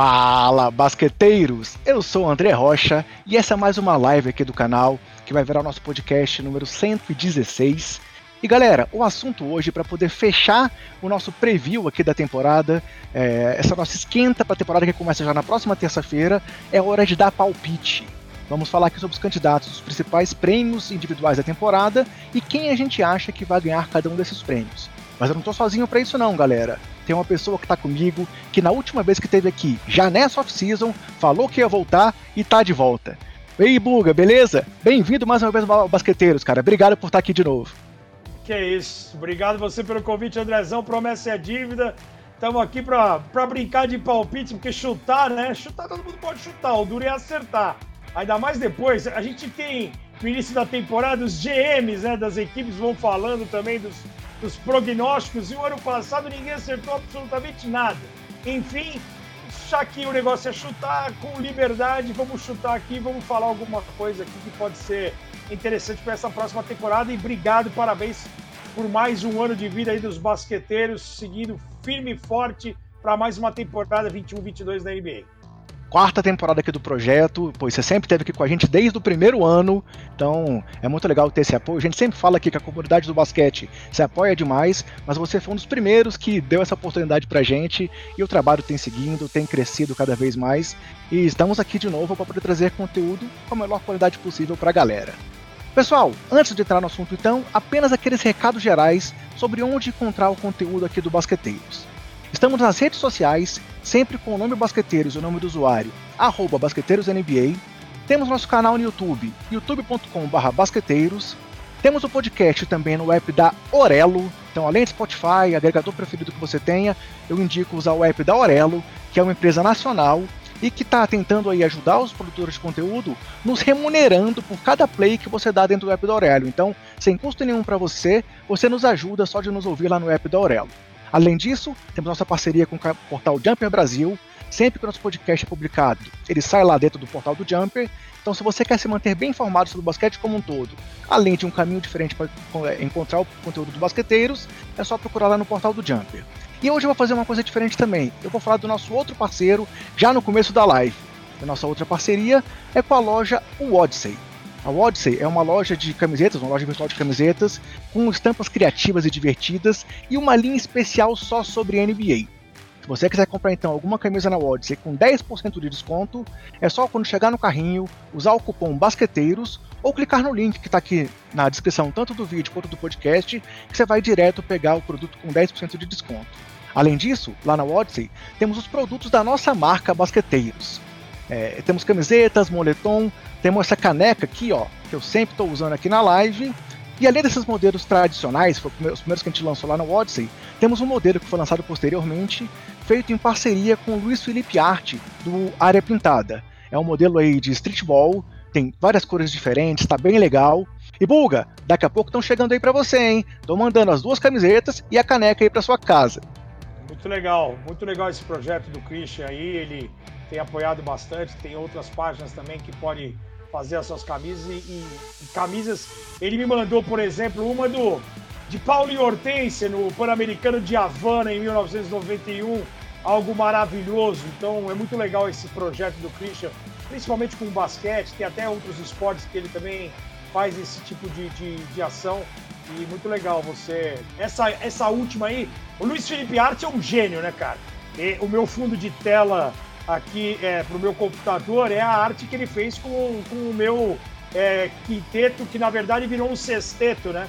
Fala, basqueteiros! Eu sou o André Rocha e essa é mais uma live aqui do canal que vai virar o nosso podcast número 116. E galera, o assunto hoje para poder fechar o nosso preview aqui da temporada, é, essa nossa esquenta para a temporada que começa já na próxima terça-feira, é hora de dar palpite. Vamos falar aqui sobre os candidatos, os principais prêmios individuais da temporada e quem a gente acha que vai ganhar cada um desses prêmios. Mas eu não tô sozinho para isso não, galera. Tem uma pessoa que tá comigo, que na última vez que esteve aqui, já nessa off-season, falou que ia voltar e tá de volta. Ei, Buga, beleza? Bem-vindo mais uma vez ao Basqueteiros, cara. Obrigado por estar aqui de novo. Que isso. Obrigado você pelo convite, Andrezão. Promessa é dívida. Estamos aqui para brincar de palpite, porque chutar, né? Chutar todo mundo pode chutar, o duro é acertar. Ainda mais depois, a gente tem no início da temporada os GMs né, das equipes vão falando também dos, dos prognósticos, e o ano passado ninguém acertou absolutamente nada. Enfim, já que o negócio é chutar com liberdade, vamos chutar aqui, vamos falar alguma coisa aqui que pode ser interessante para essa próxima temporada. E obrigado, parabéns por mais um ano de vida aí dos basqueteiros, seguindo firme e forte para mais uma temporada 21-22 da NBA quarta temporada aqui do projeto, pois você sempre esteve aqui com a gente desde o primeiro ano, então é muito legal ter esse apoio. A gente sempre fala aqui que a comunidade do basquete se apoia demais, mas você foi um dos primeiros que deu essa oportunidade pra gente e o trabalho tem seguindo, tem crescido cada vez mais e estamos aqui de novo para poder trazer conteúdo com a melhor qualidade possível pra galera. Pessoal, antes de entrar no assunto então, apenas aqueles recados gerais sobre onde encontrar o conteúdo aqui do Basqueteiros. Estamos nas redes sociais, sempre com o nome Basqueteiros e o nome do usuário, arroba BasqueteirosNBA. Temos nosso canal no YouTube, youtube.com.br basqueteiros. Temos o podcast também no app da Orelo. Então, além de Spotify, agregador preferido que você tenha, eu indico usar o app da Orelo, que é uma empresa nacional e que está tentando aí ajudar os produtores de conteúdo, nos remunerando por cada play que você dá dentro do app da Aurelo. Então, sem custo nenhum para você, você nos ajuda só de nos ouvir lá no app da Aurelo. Além disso, temos nossa parceria com o portal Jumper Brasil. Sempre que o nosso podcast é publicado, ele sai lá dentro do portal do Jumper. Então, se você quer se manter bem informado sobre o basquete como um todo, além de um caminho diferente para é, encontrar o conteúdo dos basqueteiros, é só procurar lá no portal do Jumper. E hoje eu vou fazer uma coisa diferente também. Eu vou falar do nosso outro parceiro já no começo da live. A nossa outra parceria é com a loja Odyssey. A Odyssey é uma loja de camisetas, uma loja virtual de camisetas, com estampas criativas e divertidas e uma linha especial só sobre NBA. Se você quiser comprar então alguma camisa na Odyssey com 10% de desconto, é só quando chegar no carrinho usar o cupom BASQUETEIROS ou clicar no link que está aqui na descrição tanto do vídeo quanto do podcast, que você vai direto pegar o produto com 10% de desconto. Além disso, lá na Odyssey, temos os produtos da nossa marca Basqueteiros. É, temos camisetas, moletom, temos essa caneca aqui, ó, que eu sempre estou usando aqui na live. E além desses modelos tradicionais, os primeiros que a gente lançou lá no Odyssey, temos um modelo que foi lançado posteriormente, feito em parceria com o Luiz Felipe Arte, do Área Pintada. É um modelo aí de streetball, tem várias cores diferentes, está bem legal. E Bulga, daqui a pouco estão chegando aí para você, hein? Estou mandando as duas camisetas e a caneca aí para sua casa. Muito legal, muito legal esse projeto do Christian aí, ele tem apoiado bastante, tem outras páginas também que pode fazer as suas camisas e, e, camisas. Ele me mandou, por exemplo, uma do de Paulo e Hortência no Pan-Americano de Havana em 1991, algo maravilhoso. Então é muito legal esse projeto do Christian, principalmente com basquete, tem até outros esportes que ele também faz esse tipo de, de, de ação. E muito legal você. Essa, essa última aí, o Luiz Felipe Arte é um gênio, né, cara? E o meu fundo de tela aqui é, para o meu computador é a arte que ele fez com, com o meu é, quinteto, que na verdade virou um sexteto, né?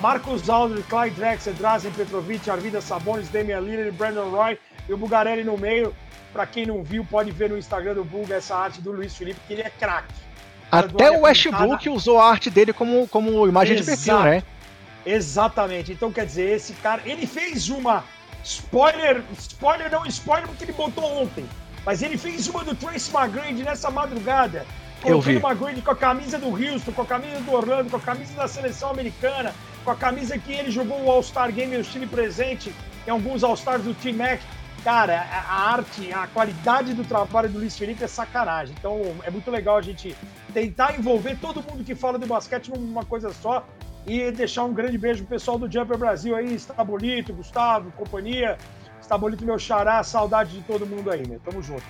Marcos Aldridge, Clyde Drexler, Drazen Petrovic, Arvida Sabonis, Damian Lillard, Brandon Roy e o Bugarelli no meio. Para quem não viu, pode ver no Instagram do Bulga essa arte do Luiz Felipe, que ele é craque. Até o Westbrook usou a arte dele como, como imagem Exato. de perfil, né? Exatamente. Então, quer dizer, esse cara, ele fez uma spoiler, spoiler não spoiler porque ele botou ontem. Mas ele fez uma do Trace McGrady nessa madrugada. Colocando o McGrady com a camisa do Houston, com a camisa do Orlando, com a camisa da seleção americana, com a camisa que ele jogou o All-Star Game e o time presente em alguns All-Stars do Team Mac. Cara, a arte, a qualidade do trabalho do Luiz Felipe é sacanagem. Então é muito legal a gente tentar envolver todo mundo que fala do basquete numa coisa só e deixar um grande beijo pro pessoal do Jumper Brasil aí, Estabulito, Gustavo, companhia, Sabolito, meu xará, saudade de todo mundo aí, né? Tamo junto.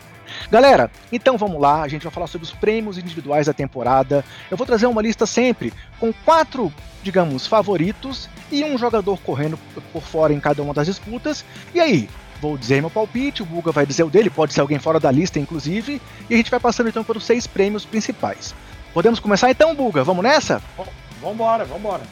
Galera, então vamos lá, a gente vai falar sobre os prêmios individuais da temporada. Eu vou trazer uma lista sempre com quatro, digamos, favoritos e um jogador correndo por fora em cada uma das disputas. E aí, vou dizer meu palpite, o Buga vai dizer o dele, pode ser alguém fora da lista, inclusive, e a gente vai passando então pelos seis prêmios principais. Podemos começar então, Buga? Vamos nessa? Vambora, vambora.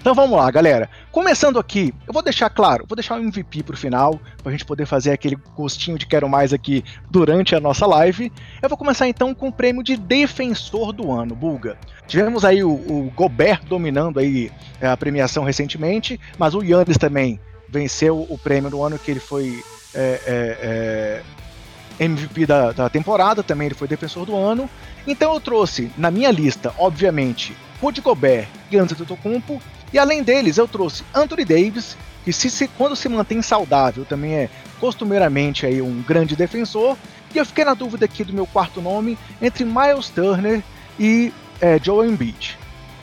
Então vamos lá, galera. Começando aqui, eu vou deixar claro, vou deixar o MVP pro final, pra gente poder fazer aquele gostinho de quero mais aqui durante a nossa live. Eu vou começar então com o prêmio de defensor do ano, Bulga. Tivemos aí o, o Gobert dominando aí é, a premiação recentemente, mas o Yannis também venceu o prêmio do ano que ele foi é, é, é MVP da, da temporada, também ele foi defensor do ano. Então eu trouxe na minha lista, obviamente, Rudy Gobert Giannis Antetokounmpo, e além deles, eu trouxe Anthony Davis, que se, se, quando se mantém saudável também é costumeiramente aí um grande defensor. E eu fiquei na dúvida aqui do meu quarto nome entre Miles Turner e é, Joel Embiid.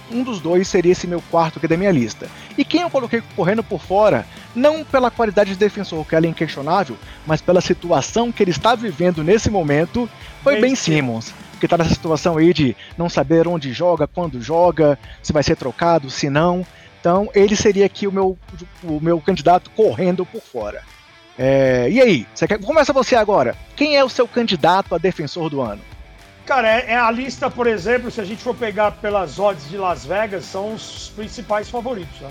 Um dos dois seria esse meu quarto aqui da minha lista. E quem eu coloquei correndo por fora, não pela qualidade de defensor, que ela é inquestionável, mas pela situação que ele está vivendo nesse momento, foi Ben Simmons que está nessa situação aí de não saber onde joga, quando joga, se vai ser trocado, se não. Então, ele seria aqui o meu, o meu candidato correndo por fora. É, e aí, você quer, começa você agora. Quem é o seu candidato a defensor do ano? Cara, é, é, a lista, por exemplo, se a gente for pegar pelas odds de Las Vegas, são os principais favoritos. Né?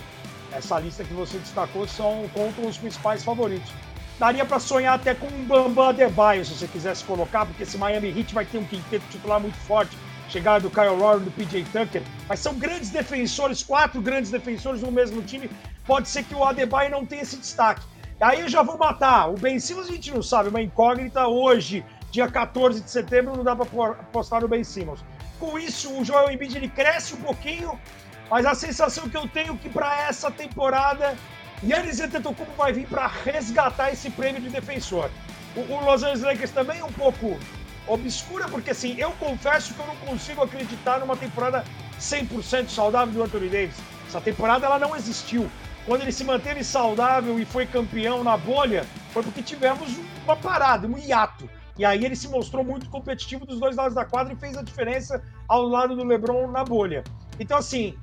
Essa lista que você destacou são contam os principais favoritos daria para sonhar até com um Bambam Adebayo, se você quisesse colocar, porque esse Miami Heat vai ter um quinteto titular muito forte, chegada do Kyle Lowry, do PJ Tucker, mas são grandes defensores, quatro grandes defensores no mesmo time, pode ser que o Adebayo não tenha esse destaque. Aí eu já vou matar, o Ben Simmons a gente não sabe, uma incógnita hoje, dia 14 de setembro, não dá para apostar no Ben Simmons. Com isso, o Joel Embiid ele cresce um pouquinho, mas a sensação que eu tenho é que para essa temporada Yannis Antetokounmpo vai vir para resgatar esse prêmio de defensor. O, o, Los Angeles Lakers também é um pouco obscura, porque assim, eu confesso que eu não consigo acreditar numa temporada 100% saudável do Anthony Davis. Essa temporada ela não existiu. Quando ele se manteve saudável e foi campeão na bolha, foi porque tivemos uma parada, um hiato. E aí ele se mostrou muito competitivo dos dois lados da quadra e fez a diferença ao lado do LeBron na bolha. Então assim,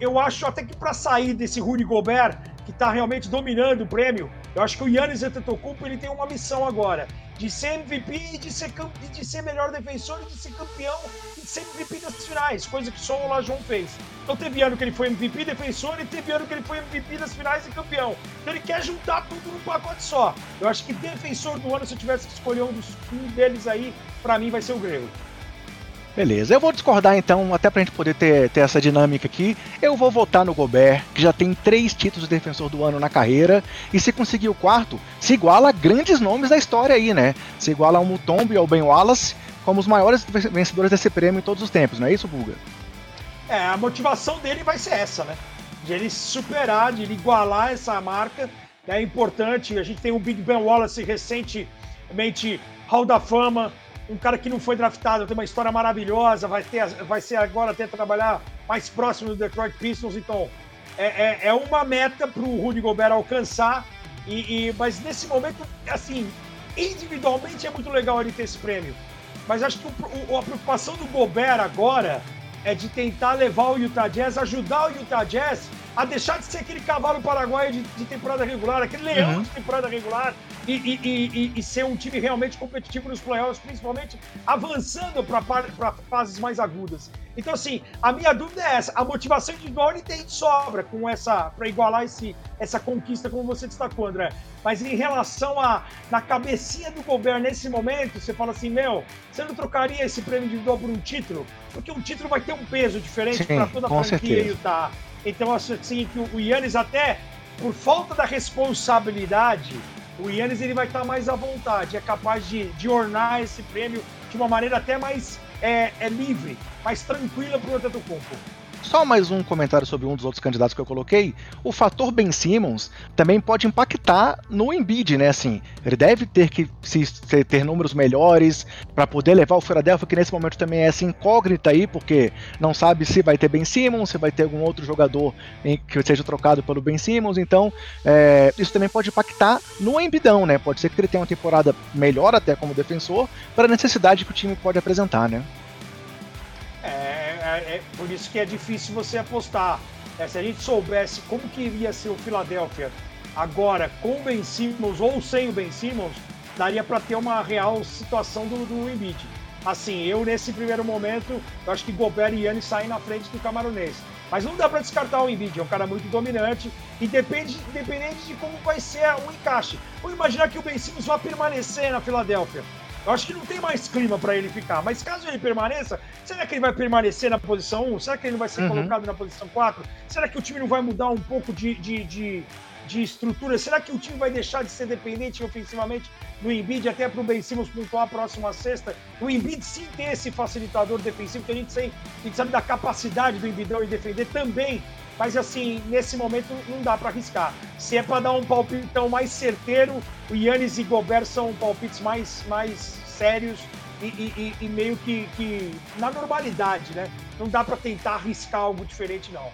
eu acho até que para sair desse Rudy Gobert, que está realmente dominando o prêmio, eu acho que o Yannis Antetokounmpo ele tem uma missão agora, de ser MVP, de ser, de ser melhor defensor, de ser campeão e de ser MVP das finais, coisa que só o Lajon fez. Então teve ano que ele foi MVP defensor e teve ano que ele foi MVP das finais e campeão. Então ele quer juntar tudo num pacote só. Eu acho que defensor do ano, se eu tivesse que escolher um, dos, um deles aí, para mim vai ser o Grego. Beleza, eu vou discordar então, até pra gente poder ter, ter essa dinâmica aqui. Eu vou votar no Gobert, que já tem três títulos de defensor do ano na carreira, e se conseguir o quarto, se iguala a grandes nomes da história aí, né? Se iguala ao Mutombo e ao Ben Wallace como os maiores vencedores desse prêmio em todos os tempos, não é isso, Buga? É, a motivação dele vai ser essa, né? De ele superar, de ele igualar essa marca. É importante, a gente tem o Big Ben Wallace recentemente Hall da Fama, um cara que não foi draftado, tem uma história maravilhosa, vai, ter, vai ser agora até trabalhar mais próximo do Detroit Pistons, então é, é, é uma meta para o Rudy Gobert alcançar, e, e, mas nesse momento, assim, individualmente é muito legal ele ter esse prêmio, mas acho que o, o, a preocupação do Gobert agora é de tentar levar o Utah Jazz, ajudar o Utah Jazz a deixar de ser aquele cavalo paraguaio de, de temporada regular, aquele leão uhum. de temporada regular e, e, e, e, ser um time realmente competitivo nos playoffs, principalmente avançando para fases mais agudas. Então, assim, a minha dúvida é essa: a motivação individual ele tem de sobra com essa para igualar esse, essa conquista, como você destacou, André. Mas em relação a na cabecinha do Gobert nesse momento, você fala assim, meu, você não trocaria esse prêmio individual por um título? Porque um título vai ter um peso diferente para toda a franquia certeza. Utah. Então, assim, que o Yannis até, por falta da responsabilidade, o Yannis ele vai estar mais à vontade, é capaz de, de ornar esse prêmio de uma maneira até mais é, é livre, mais tranquila para o Antetokounmpo. Só mais um comentário sobre um dos outros candidatos que eu coloquei. O fator Ben Simmons também pode impactar no Embiid, né? Assim, ele deve ter que se, ter números melhores para poder levar o Philadelphia, que nesse momento também é essa incógnita aí, porque não sabe se vai ter Ben Simmons, se vai ter algum outro jogador que seja trocado pelo Ben Simmons. Então, é, isso também pode impactar no Embidão, né? Pode ser que ele tenha uma temporada melhor até como defensor, para a necessidade que o time pode apresentar, né? É, é, por isso que é difícil você apostar. É, se a gente soubesse como que iria ser o Philadelphia agora com o Ben Simmons ou sem o Ben Simmons, daria para ter uma real situação do, do Embiid. Assim, eu nesse primeiro momento, eu acho que Gobert e Yannis saem na frente do camaronês. Mas não dá para descartar o Embiid, é um cara muito dominante e depende, independente de como vai ser o encaixe. Vamos imaginar que o Ben Simmons vai permanecer na Filadélfia. Eu acho que não tem mais clima para ele ficar. Mas caso ele permaneça, será que ele vai permanecer na posição 1? Será que ele não vai ser uhum. colocado na posição 4? Será que o time não vai mudar um pouco de, de, de, de estrutura? Será que o time vai deixar de ser dependente ofensivamente do Embiid até para o Ben Simmons pontuar a próxima sexta? O Embiid sim tem esse facilitador defensivo que a gente, sei, a gente sabe da capacidade do Embiidão em defender também. Mas assim, nesse momento não dá para arriscar. Se é para dar um palpitão mais certeiro, o Yannis e Gobert são palpites mais, mais sérios e, e, e meio que, que, na normalidade, né? Não dá para tentar arriscar algo diferente, não.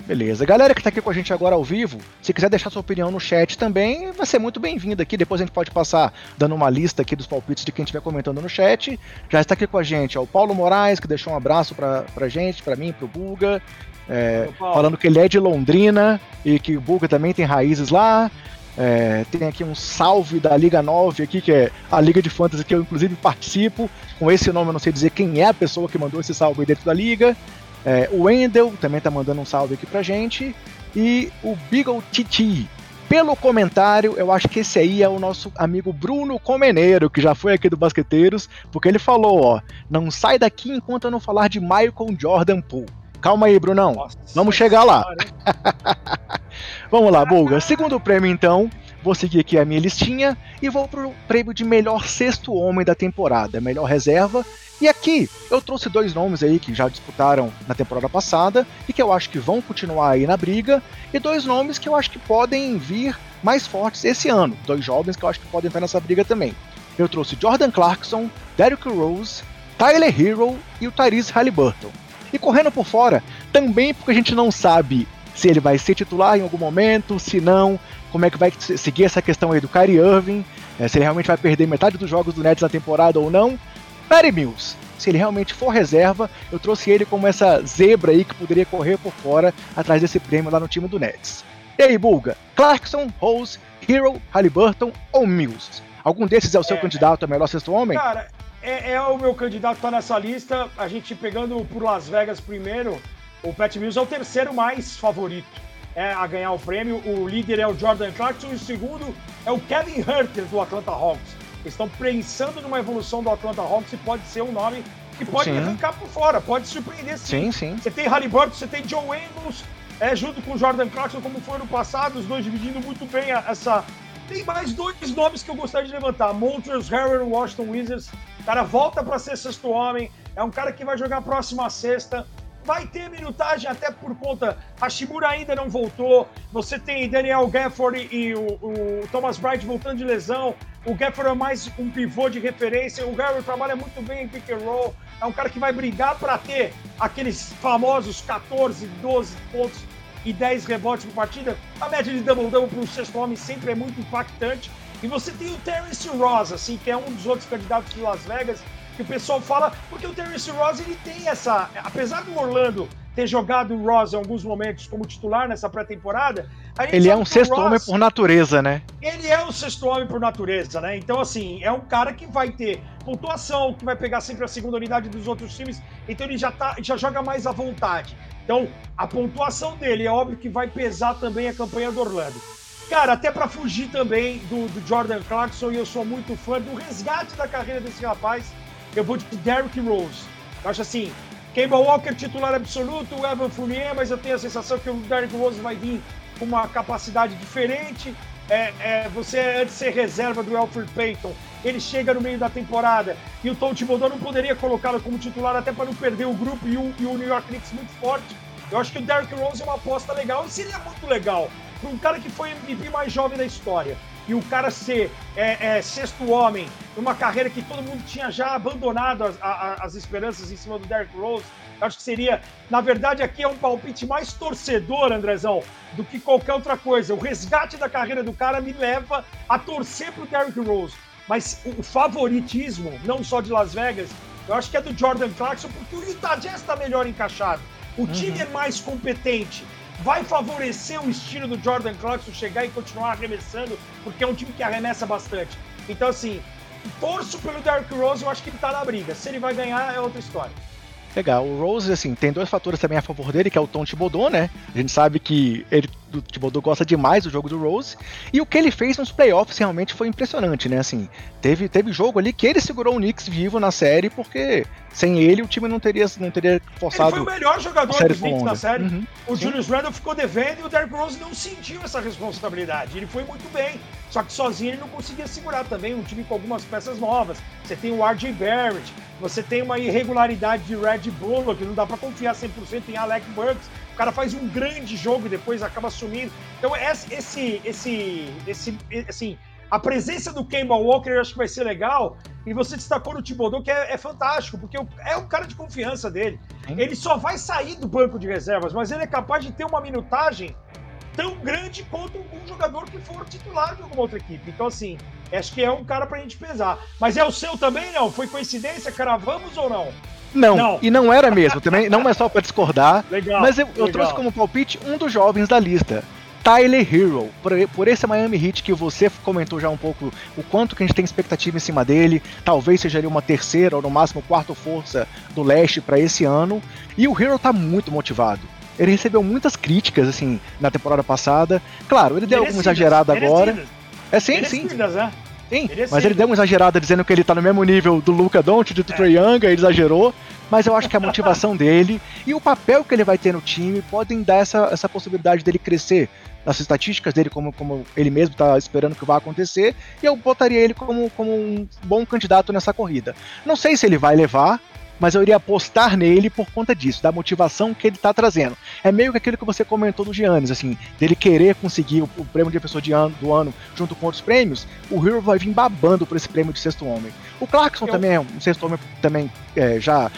Beleza. Galera que está aqui com a gente agora ao vivo, se quiser deixar sua opinião no chat também, vai ser muito bem-vindo aqui. Depois a gente pode passar dando uma lista aqui dos palpites de quem estiver comentando no chat. Já está aqui com a gente ó, o Paulo Moraes, que deixou um abraço para pra gente, para mim, pro Buga. É, falando que ele é de Londrina e que o Buga também tem raízes lá. É, tem aqui um salve da Liga 9 aqui, que é a Liga de Fantasy que eu inclusive participo. Com esse nome eu não sei dizer quem é a pessoa que mandou esse salve dentro da liga. É, o Wendel também tá mandando um salve aqui pra gente. E o Beagle Titi. Pelo comentário, eu acho que esse aí é o nosso amigo Bruno Comeneiro, que já foi aqui do Basqueteiros, porque ele falou, ó, não sai daqui enquanto eu não falar de Michael Jordan Poole. Calma aí, Brunão. Nossa, Vamos chegar lá. Vamos lá, Bulga. Segundo prêmio, então. Vou seguir aqui a minha listinha e vou pro prêmio de melhor sexto homem da temporada, melhor reserva. E aqui eu trouxe dois nomes aí que já disputaram na temporada passada e que eu acho que vão continuar aí na briga, e dois nomes que eu acho que podem vir mais fortes esse ano. Dois jovens que eu acho que podem estar nessa briga também. Eu trouxe Jordan Clarkson, Derrick Rose, Tyler Hero e o Tyrese Halliburton. E correndo por fora, também porque a gente não sabe se ele vai ser titular em algum momento, se não, como é que vai seguir essa questão aí do Kyrie Irving, é, se ele realmente vai perder metade dos jogos do Nets na temporada ou não. Perry Mills, se ele realmente for reserva, eu trouxe ele como essa zebra aí que poderia correr por fora atrás desse prêmio lá no time do Nets. E aí, Bulga? Clarkson, Rose, Hero, Halliburton ou Mills? Algum desses é o seu é, candidato a melhor sexto homem? Cara, é, é o meu candidato tá nessa lista. A gente pegando por Las Vegas primeiro, o Pat Mills é o terceiro mais favorito é, a ganhar o prêmio. O líder é o Jordan Clarkson e o segundo é o Kevin Herter do Atlanta Hawks. Eles estão pensando numa evolução do Atlanta Hawks e pode ser um nome que pode sim. arrancar por fora, pode surpreender sim. Sim, sim. Você tem Halliburton, você tem Joe Ingles, é, junto com o Jordan Clarkson, como foi no passado, os dois dividindo muito bem essa. Tem mais dois nomes que eu gostaria de levantar: Montrezl Harrell, Washington Wizards. Cara volta para ser sexto homem, é um cara que vai jogar a próxima sexta vai ter minutagem até por conta. A Shimura ainda não voltou. Você tem Daniel Gafford e o, o Thomas Bright voltando de lesão. O Gafford é mais um pivô de referência. O Garrett trabalha muito bem em pick and roll. É um cara que vai brigar para ter aqueles famosos 14, 12 pontos e 10 rebotes por partida. A média de double-double para o sexto homem sempre é muito impactante. E você tem o Terence Ross, assim, que é um dos outros candidatos de Las Vegas, que o pessoal fala, porque o Terence Ross ele tem essa, apesar do Orlando ter jogado o Ross em alguns momentos como titular nessa pré-temporada, ele é um sexto Ross, homem por natureza, né? Ele é um sexto homem por natureza, né? Então assim, é um cara que vai ter pontuação, que vai pegar sempre a segunda unidade dos outros times, então ele já tá, já joga mais à vontade. Então, a pontuação dele é óbvio que vai pesar também a campanha do Orlando. Cara, até para fugir também do, do Jordan Clarkson, e eu sou muito fã do resgate da carreira desse rapaz, eu vou de Derrick Rose. Eu acho assim, Kemba Walker titular absoluto, o Evan Fournier, mas eu tenho a sensação que o Derrick Rose vai vir com uma capacidade diferente. É, é, você, antes de ser reserva do Alfred Payton, ele chega no meio da temporada e o Tom Thibodeau não poderia colocá-lo como titular até para não perder o grupo e o, e o New York Knicks muito forte. Eu acho que o Derrick Rose é uma aposta legal e seria muito legal para um cara que foi MVP mais jovem da história e o cara ser é, é, sexto homem, numa carreira que todo mundo tinha já abandonado as, as esperanças em cima do Derrick Rose, eu acho que seria, na verdade, aqui é um palpite mais torcedor, Andrezão, do que qualquer outra coisa. O resgate da carreira do cara me leva a torcer pro Derrick Rose. Mas o favoritismo, não só de Las Vegas, eu acho que é do Jordan Clarkson, porque o Utah Jazz está melhor encaixado. O uhum. time é mais competente vai favorecer o estilo do Jordan Clarkson chegar e continuar arremessando, porque é um time que arremessa bastante. Então, assim, torço pelo Derrick Rose, eu acho que ele tá na briga. Se ele vai ganhar, é outra história. Legal. O Rose, assim, tem dois fatores também a favor dele, que é o Tom Thibodeau, né? A gente sabe que ele do Thibodeau gosta demais do jogo do Rose. E o que ele fez nos playoffs realmente foi impressionante, né? Assim, teve, teve jogo ali que ele segurou o Knicks vivo na série, porque sem ele o time não teria, não teria forçado. Ele foi o melhor jogador dos Knicks na série. Uhum. O Sim. Julius Randle ficou devendo e o Derrick Rose não sentiu essa responsabilidade. Ele foi muito bem. Só que sozinho ele não conseguia segurar também um time com algumas peças novas. Você tem o RJ Barrett, você tem uma irregularidade de Red Bull, que não dá para confiar 100% em Alec Burks o cara faz um grande jogo e depois acaba sumindo. Então, esse, esse, esse, esse assim, a presença do Kemba Walker eu acho que vai ser legal. E você destacou no Thibodeau, que é, é fantástico, porque é um cara de confiança dele. Sim. Ele só vai sair do banco de reservas, mas ele é capaz de ter uma minutagem tão grande quanto um jogador que for titular de alguma outra equipe. Então, assim, acho que é um cara pra gente pesar. Mas é o seu também, não? Foi coincidência? Cravamos ou não? Não, não, e não era mesmo, também não é só para discordar, legal, mas eu, eu trouxe como palpite um dos jovens da lista. Tyler Hero, por, por, esse Miami Heat que você comentou já um pouco o quanto que a gente tem expectativa em cima dele, talvez seja ali uma terceira ou no máximo quarta força do leste para esse ano, e o Hero tá muito motivado. Ele recebeu muitas críticas assim na temporada passada. Claro, ele deu alguma exagerada agora. É sim, sim. Né? Sim, mas ele deu uma exagerada dizendo que ele tá no mesmo nível do Luca Doncic, do é. Trae Young, ele exagerou. Mas eu acho que a motivação dele e o papel que ele vai ter no time podem dar essa, essa possibilidade dele crescer nas estatísticas dele, como, como ele mesmo está esperando que vai acontecer, e eu botaria ele como, como um bom candidato nessa corrida. Não sei se ele vai levar, mas eu iria apostar nele por conta disso, da motivação que ele está trazendo. É meio que aquilo que você comentou do Giannis, assim, dele querer conseguir o, prêmio de pessoa de ano, do ano junto com outros prêmios, o Hero vai vir babando por esse prêmio de sexto homem. O Clarkson eu... também é um sexto homem também é, já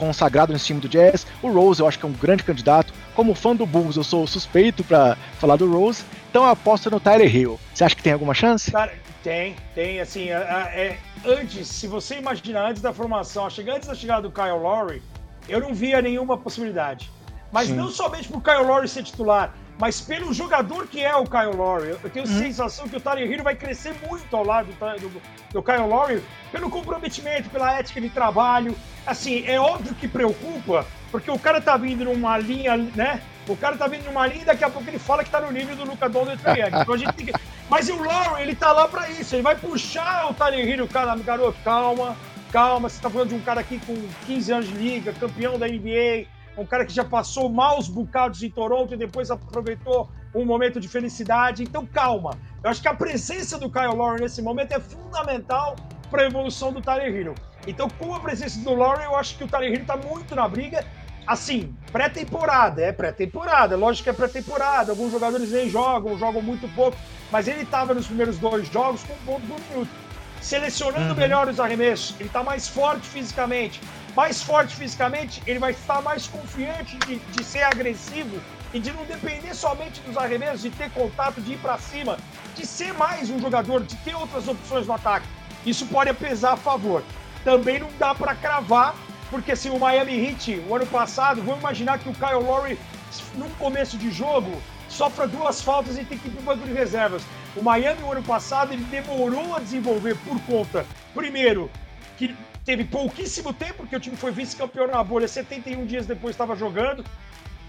consagrado nesse time do Jazz. O Rose eu acho que é um grande candidato. Como fã do Bulls, eu sou suspeito para falar do Rose. Então eu aposto no Tyler Hill. Você acha que tem alguma chance? Cara, tem, tem. Assim, é, antes, se você imaginar antes da formação, antes da chegada do Kyle Lowry, eu não via nenhuma possibilidade. Mas Sim. não somente pro Kyle Lowry ser titular, mas pelo jogador que é o Kyle Lowry. Eu tenho uhum. sensação que o Tyler Hero vai crescer muito ao lado do, do, do, Kyle Lowry pelo comprometimento, pela ética de trabalho. Assim, é óbvio que preocupa, porque o cara tá vindo numa linha, né? O cara tá vindo numa linha e daqui a pouco ele fala que tá no nível do Luca Doncic. Então a gente tem que... Mas o Lowry, ele tá lá pra isso. Ele vai puxar o Tyler Hero, cara, garoto, calma, calma. Você tá falando de um cara aqui com 15 anos de liga, campeão da NBA, um cara que já passou maus bocados em Toronto e depois aproveitou um momento de felicidade. Então, calma. Eu acho que a presença do Kyle Lowry nesse momento é fundamental para a evolução do Tyler Hero. Então, com a presença do Lowry, eu acho que o Tyler Hero está muito na briga assim, pré-temporada, é pré-temporada, lógico que é pré-temporada, alguns jogadores nem jogam, jogam muito pouco, mas ele estava nos primeiros dois jogos com um ponto por minuto, selecionando uhum. melhor os arremessos, ele está mais forte fisicamente, mais forte fisicamente, ele vai estar mais confiante de, de ser agressivo e de não depender somente dos arremessos, de ter contato, de ir para cima, de ser mais um jogador, de ter outras opções no ataque. Isso pode pesar a favor. Também não dá para cravar porque se o Miami Heat, o ano passado, vamos imaginar que o Kyle Lowry, num começo de jogo, sofra duas faltas e tem que ir para o banco de reservas. O Miami, o ano passado, ele demorou a desenvolver por conta, primeiro, que teve pouquíssimo tempo, porque o time foi vice-campeão na bolha, 71 dias depois estava jogando.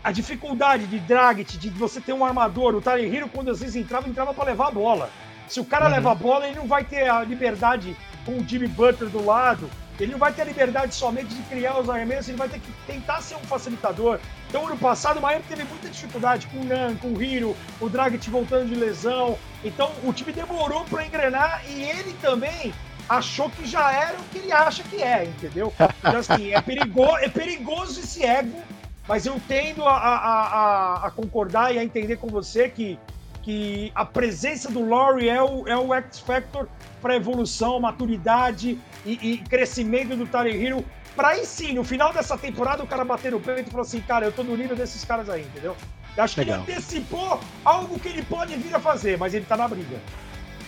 A dificuldade de Dragic, de você ter um armador, o Tyler Hero, quando às vezes entrava, entrava para levar a bola. Se o cara uhum. leva a bola, ele não vai ter a liberdade com o Jimmy Butler do lado, ele não vai ter a liberdade somente de criar os arremessos, ele vai ter que tentar ser um facilitador. Então, ano passado, o Miami teve muita dificuldade com o Nan, com o Hiro, o Dragic voltando de lesão. Então, o time demorou para engrenar e ele também achou que já era o que ele acha que é, entendeu? Então, assim, é perigoso, é perigoso esse ego mas eu tendo a, a, a, a concordar e a entender com você que, que a presença do Laurie é o, é o X-Factor para evolução, maturidade e, e, crescimento do Tyler Hero. Para aí sim, no final dessa temporada, o cara bater no peito e falar assim: cara, eu tô no nível desses caras aí, entendeu? Eu acho Legal. que ele antecipou algo que ele pode vir a fazer, mas ele tá na briga.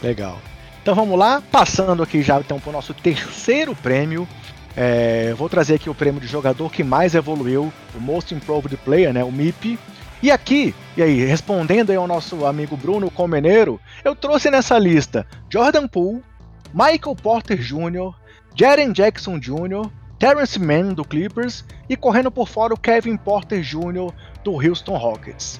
Legal. Então vamos lá, passando aqui já então para o nosso terceiro prêmio. É, vou trazer aqui o prêmio de jogador que mais evoluiu, o Most Improved Player, né, o MIP. E aqui, e aí, respondendo aí ao nosso amigo Bruno Comeneiro, eu trouxe nessa lista Jordan Poole, Michael Porter Jr., Jaren Jackson Jr., Terrence Mann do Clippers e correndo por fora o Kevin Porter Jr. do Houston Rockets.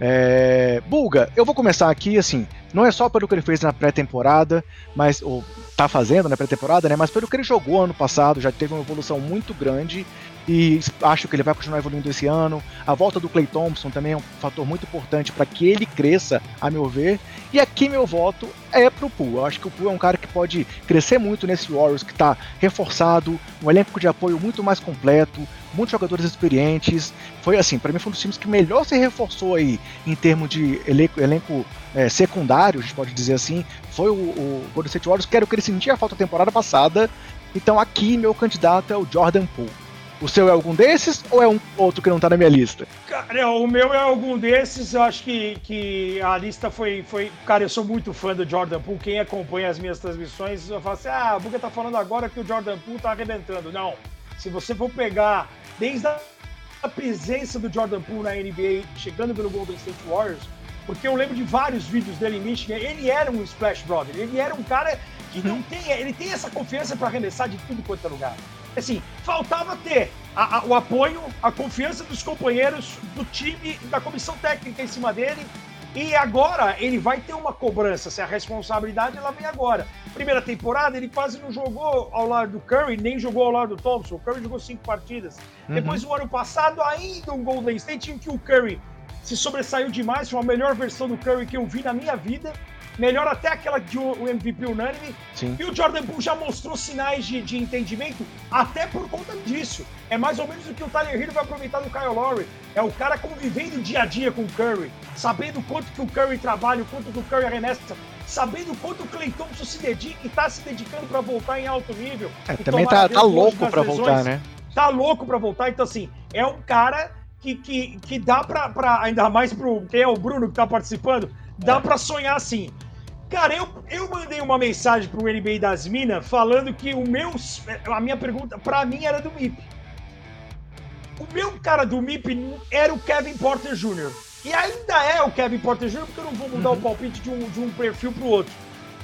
É... Bulga, eu vou começar aqui assim, não é só pelo que ele fez na pré-temporada, mas ou tá fazendo na pré-temporada, né? Mas pelo que ele jogou ano passado, já teve uma evolução muito grande e acho que ele vai continuar evoluindo esse ano. A volta do Clay Thompson também é um fator muito importante para que ele cresça, a meu ver. E aqui meu voto é pro Poole. Eu acho que o Poole é um cara que pode crescer muito nesse Warriors, que está reforçado, um elenco de apoio muito mais completo, muitos jogadores experientes. Foi assim, para mim foi um dos times que melhor se reforçou aí em termos de elenco, elenco é, secundário, a gente pode dizer assim, foi o, o Golden State Warriors, que era o que ele sentia falta temporada passada. Então aqui meu candidato é o Jordan Poole. O seu é algum desses ou é um outro que não tá na minha lista? Cara, o meu é algum desses. Eu acho que, que a lista foi, foi. Cara, eu sou muito fã do Jordan Poole. Quem acompanha as minhas transmissões, eu falo assim: ah, o Buga tá falando agora que o Jordan Poole tá arrebentando. Não. Se você for pegar desde a presença do Jordan Poole na NBA, chegando pelo Golden State Warriors, porque eu lembro de vários vídeos dele em Michigan, ele era um splash brother, ele era um cara que não uhum. tem, ele tem essa confiança para arremessar de tudo quanto é lugar. Assim, faltava ter a, a, o apoio, a confiança dos companheiros, do time, da comissão técnica em cima dele. E agora ele vai ter uma cobrança, se a responsabilidade ela vem agora. Primeira temporada ele quase não jogou ao lado do Curry, nem jogou ao lado do Thompson. O Curry jogou cinco partidas. Uhum. Depois, no ano passado, ainda um Golden State em que o Curry se sobressaiu demais, foi a melhor versão do Curry que eu vi na minha vida melhor até aquela de o MVP unânime. Sim. E o Jordan Poole já mostrou sinais de, de entendimento até por conta disso. É mais ou menos o que o Tyler Hill vai aproveitar do Kyle Lowry. É o cara convivendo dia a dia com o Curry, sabendo quanto que o Curry trabalha, o quanto que o Curry arremessa, sabendo quanto o Clay Thompson se dedica e tá se dedicando para voltar em alto nível. É, também tá, tá louco para voltar, né? Tá louco para voltar, então assim, é um cara que, que, que dá pra ainda mais pro quem é o Bruno que tá participando, dá é. para sonhar assim. Cara, eu, eu mandei uma mensagem pro NBA das Minas falando que o meu. A minha pergunta, pra mim, era do MIP. O meu cara do MIP era o Kevin Porter Jr. E ainda é o Kevin Porter Jr., porque eu não vou mudar uhum. o palpite de um, de um perfil pro outro.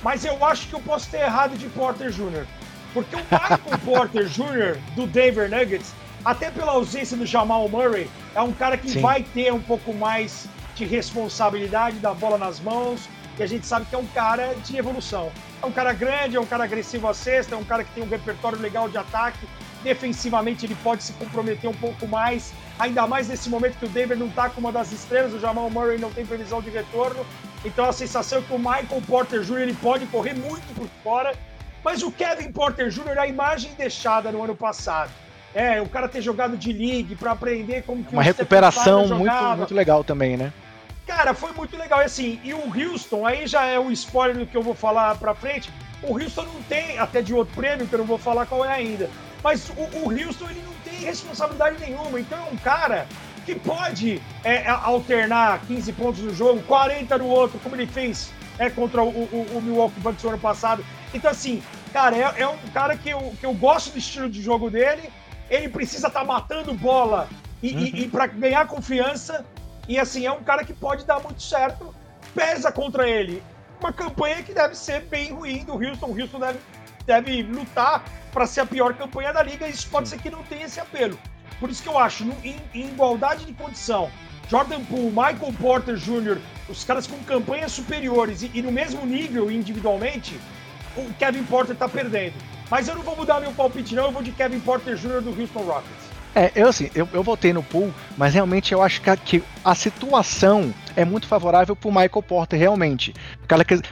Mas eu acho que eu posso ter errado de Porter Jr. Porque o Michael Porter Jr. do Denver Nuggets, até pela ausência do Jamal Murray, é um cara que Sim. vai ter um pouco mais de responsabilidade da bola nas mãos, e a gente sabe que é um cara de evolução. É um cara grande, é um cara agressivo à cesta, é um cara que tem um repertório legal de ataque. Defensivamente ele pode se comprometer um pouco mais, ainda mais nesse momento que o Denver não está com uma das estrelas, o Jamal Murray não tem previsão de retorno. Então a sensação é que o Michael Porter Jr. ele pode correr muito por fora, mas o Kevin Porter Jr. a imagem deixada no ano passado. É, o cara ter jogado de league para aprender como que uma recuperação muito muito legal também, né? Cara, foi muito legal. E assim, e o Houston, aí já é um spoiler do que eu vou falar pra frente. O Houston não tem, até de outro prêmio, que eu não vou falar qual é ainda. Mas o, o Houston, ele não tem responsabilidade nenhuma. Então é um cara que pode é, alternar 15 pontos no jogo, 40 no outro, como ele fez é, contra o, o, o Milwaukee Bucks no ano passado. Então, assim, cara, é, é, um cara que eu, que eu gosto do estilo de jogo dele. Ele precisa estar tá matando bola e, uhum. e, e para ganhar confiança, e assim, é um cara que pode dar muito certo, pesa contra ele. Uma campanha que deve ser bem ruim do Houston. O Houston deve, deve lutar para ser a pior campanha da liga, e isso pode ser que não tenha esse apelo. Por isso que eu acho, em, em igualdade de condição, Jordan Poole, Michael Porter Jr., os caras com campanhas superiores e, e, no mesmo nível individualmente, o Kevin Porter tá perdendo. Mas eu não vou mudar meu palpite, não, eu vou de Kevin Porter Jr. do Houston Rockets. É, eu assim, eu, eu votei no Pool, mas realmente eu acho que a, que a situação é muito favorável pro Michael Porter, realmente.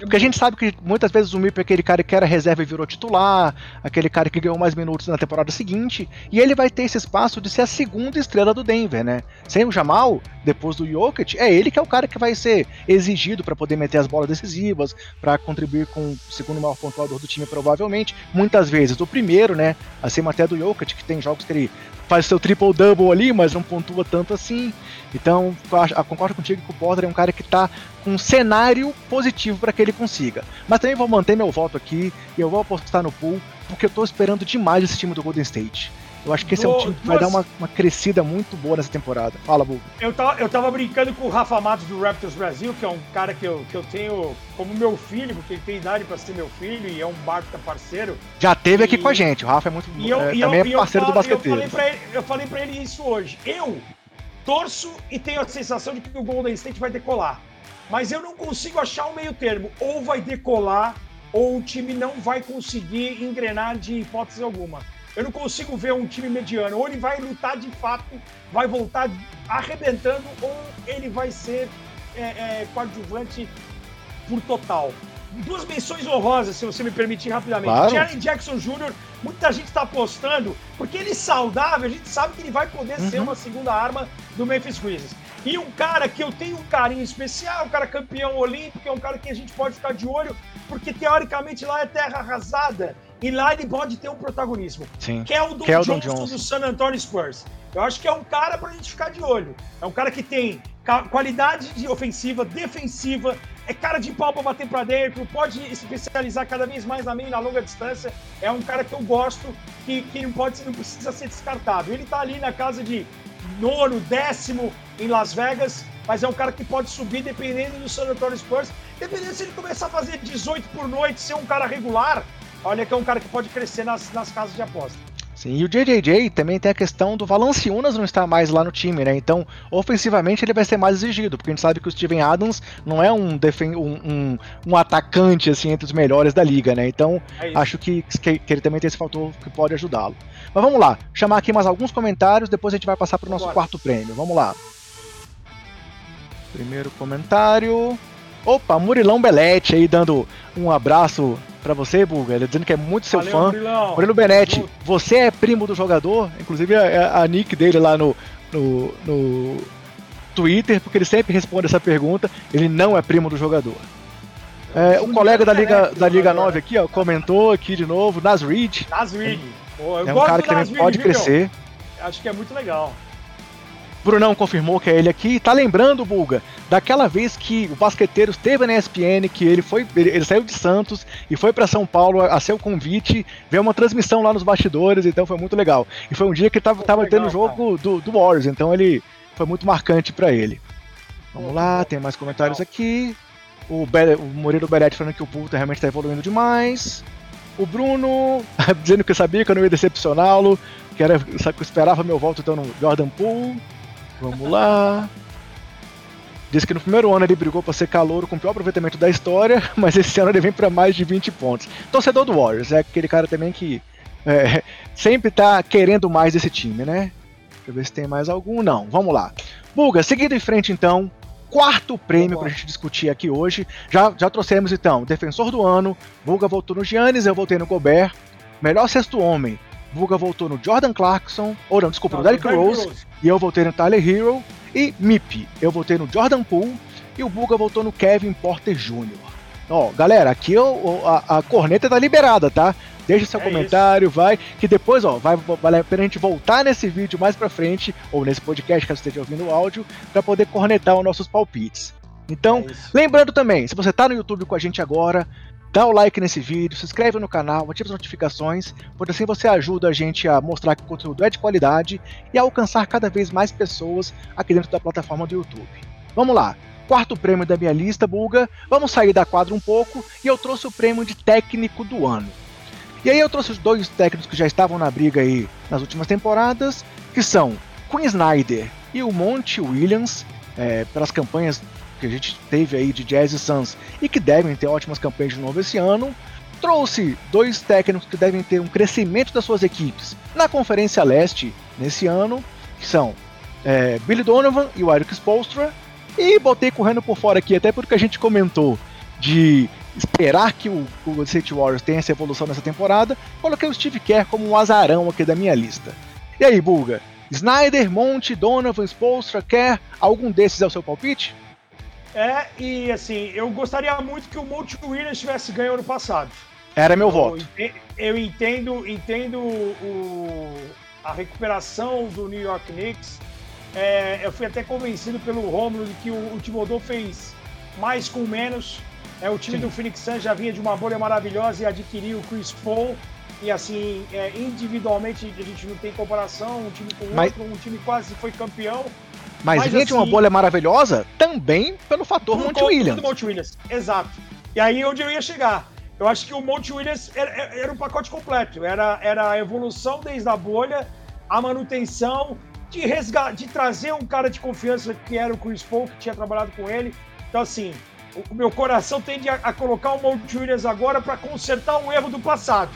Porque a gente sabe que muitas vezes o Mip é aquele cara que era reserva e virou titular, aquele cara que ganhou mais minutos na temporada seguinte, e ele vai ter esse espaço de ser a segunda estrela do Denver, né? Sem o Jamal, depois do Jokic, é ele que é o cara que vai ser exigido para poder meter as bolas decisivas, para contribuir com o segundo maior pontuador do time, provavelmente. Muitas vezes o primeiro, né? Acima até do Jokic, que tem jogos que ele faz seu triple-double ali, mas não pontua tanto assim. Então, eu concordo contigo que o Porter é um cara que está com um cenário positivo para que ele consiga. Mas também vou manter meu voto aqui e eu vou apostar no pool, porque eu estou esperando demais esse time do Golden State. Eu acho que esse do, é um time que vai dar uma, uma, crescida muito boa nessa temporada. Fala, Bugo. Eu tava, eu tava brincando com o Rafa Matos do Raptors Brasil, que é um cara que eu, que eu tenho como meu filho, porque ele tem idade para ser meu filho e é um barca parceiro. Já teve e... aqui com a gente, o Rafa é muito e eu, é, e também eu, é parceiro do basqueteiro. Eu falei, pra ele, eu falei pra ele isso hoje. Eu torço e tenho a sensação de que o Golden State vai decolar. Mas eu não consigo achar um meio termo. Ou vai decolar, ou o time não vai conseguir engrenar de hipótese alguma. Eu não consigo ver um time mediano. Ou ele vai lutar de fato, vai voltar arrebentando, ou ele vai ser é, é, coadjuvante por total. Duas menções honrosas, se você me permitir rapidamente. Claro. Jaren Jackson Jr., muita gente está apostando, porque ele é saudável, a gente sabe que ele vai poder uhum. ser uma segunda arma do Memphis Grizzlies. E um cara que eu tenho um carinho especial, um cara campeão olímpico, é um cara que a gente pode ficar de olho, porque teoricamente lá é terra arrasada e lá ele pode ter um protagonismo. Sim. Keldon, Keldon Johnson, Johnson do San Antonio Spurs. Eu acho que é um cara para a gente ficar de olho. É um cara que tem qualidade de ofensiva, defensiva, é cara de pau para bater para dentro, pode especializar cada vez mais na meia e na longa distância. É um cara que eu gosto, que, que não, pode, não precisa ser descartado. Ele está ali na casa de nono, décimo em Las Vegas, mas é um cara que pode subir dependendo do San Antonio Spurs. Dependendo se ele começar a fazer 18 por noite, ser um cara regular, olha que é um cara que pode crescer nas, nas casas de aposta. Sim, e o JJJ também tem a questão do Valanciunas não estar mais lá no time, né? Então, ofensivamente ele vai ser mais exigido, porque a gente sabe que o Steven Adams não é um, defen um, um, um atacante assim entre os melhores da liga, né? Então, é acho que, que, que, ele também tem esse fator que pode ajudá-lo. Mas vamos lá, chamar aqui mais alguns comentários, depois a gente vai passar para o nosso quarto prêmio. Vamos lá. Primeiro comentário. Opa, Murilão Belete aí dando um abraço para você, Bulga. Ele dizendo que é muito seu Valeu, fã. Murilão. Murilo Benetti, você é primo do jogador? Inclusive a, a nick dele lá no, no, no, Twitter, porque ele sempre responde essa pergunta. Ele não é primo do jogador. É, o colega da Liga, da Liga 9 aqui, ó, comentou aqui de novo, Nas Reed. Nas Reed. É um cara que também pode crescer. Acho que é muito legal. Brunão confirmou que é ele aqui. Tá lembrando, Bulga, daquela vez que o Basqueteiros teve na ESPN, que ele foi, ele, ele saiu de Santos e foi para São Paulo a, a seu convite, ver uma transmissão lá nos bastidores, então foi muito legal. E foi um dia que tava, tava legal, tendo o jogo do, do Warriors, então ele foi muito marcante para ele. Vamos lá, tem mais comentários aqui. O, Be o Murilo Beretti falando que o Puta realmente tá evoluindo demais. O Bruno dizendo que sabia que eu não ia decepcioná-lo, que era que eu esperava meu voto então no Jordan Poole. Vamos lá. Diz que no primeiro ano ele brigou para ser calouro com o pior aproveitamento da história, mas esse ano ele vem para mais de 20 pontos. Torcedor do Warriors, é aquele cara também que é, sempre tá querendo mais desse time, né? Deixa eu ver se tem mais algum. Não, vamos lá. Buga, seguindo em frente então, quarto prêmio para a gente discutir aqui hoje. Já, já trouxemos então defensor do ano, Buga voltou no Giannis, eu voltei no Gobert. Melhor sexto homem, Buga voltou no Jordan Clarkson, ou não, desculpa, não, no Derrick Rose, Rose, e eu voltei no Tyler Hero, e MIP, eu voltei no Jordan Poole, e o Buga voltou no Kevin Porter Jr. Ó, galera, aqui eu, a, a corneta tá liberada, tá? Deixa seu é comentário, isso. vai, que depois, ó, vai valer a pena a gente voltar nesse vídeo mais pra frente, ou nesse podcast, caso esteja ouvindo o áudio, para poder cornetar os nossos palpites. Então, é lembrando também, se você tá no YouTube com a gente agora, dá o like nesse vídeo, se inscreve no canal, ativa as notificações, pois assim você ajuda a gente a mostrar que o conteúdo é de qualidade e a alcançar cada vez mais pessoas aqui dentro da plataforma do YouTube. Vamos lá, quarto prêmio da minha lista, Bulga. Vamos sair da quadra um pouco e eu trouxe o prêmio de técnico do ano. E aí eu trouxe os dois técnicos que já estavam na briga aí nas últimas temporadas, que são Quinn Snyder e o Monte Williams, é, pelas campanhas que a gente teve aí de Jazz e Suns e que devem ter ótimas campanhas de novo esse ano, trouxe dois técnicos que devem ter um crescimento das suas equipes na Conferência Leste nesse ano, que são é, Billy Donovan e o Eric Spolstra, E botei correndo por fora aqui, até porque a gente comentou de esperar que o, o City Warriors tenha essa evolução nessa temporada, coloquei o Steve Kerr como um azarão aqui da minha lista. E aí, Bulga? Snyder, Monte, Donovan, Spolstra, Kerr, algum desses é o seu palpite? É, e assim, eu gostaria muito que o Monte Williams tivesse ganho ano passado. Era meu eu, voto. Eu entendo, entendo o, a recuperação do New York Knicks. É, eu fui até convencido pelo Romulo de que o, o Thibodeau fez mais com menos. É, o time Sim. do Phoenix Suns já vinha de uma bolha maravilhosa e adquiriu o Chris Paul. E assim, é, individualmente a gente não tem comparação, um time com Mas... outro, um time quase foi campeão. Mas, Mas vinha assim, de uma bolha maravilhosa também pelo fator Monte Williams. Monte Williams, exato. E aí onde eu ia chegar. Eu acho que o Monte Williams era, era um pacote completo. Era, era a evolução desde a bolha, a manutenção, de, resga de trazer um cara de confiança que era o Chris Paul, que tinha trabalhado com ele. Então, assim, o, meu coração tende a, a colocar o Monte Williams agora para consertar um erro do passado.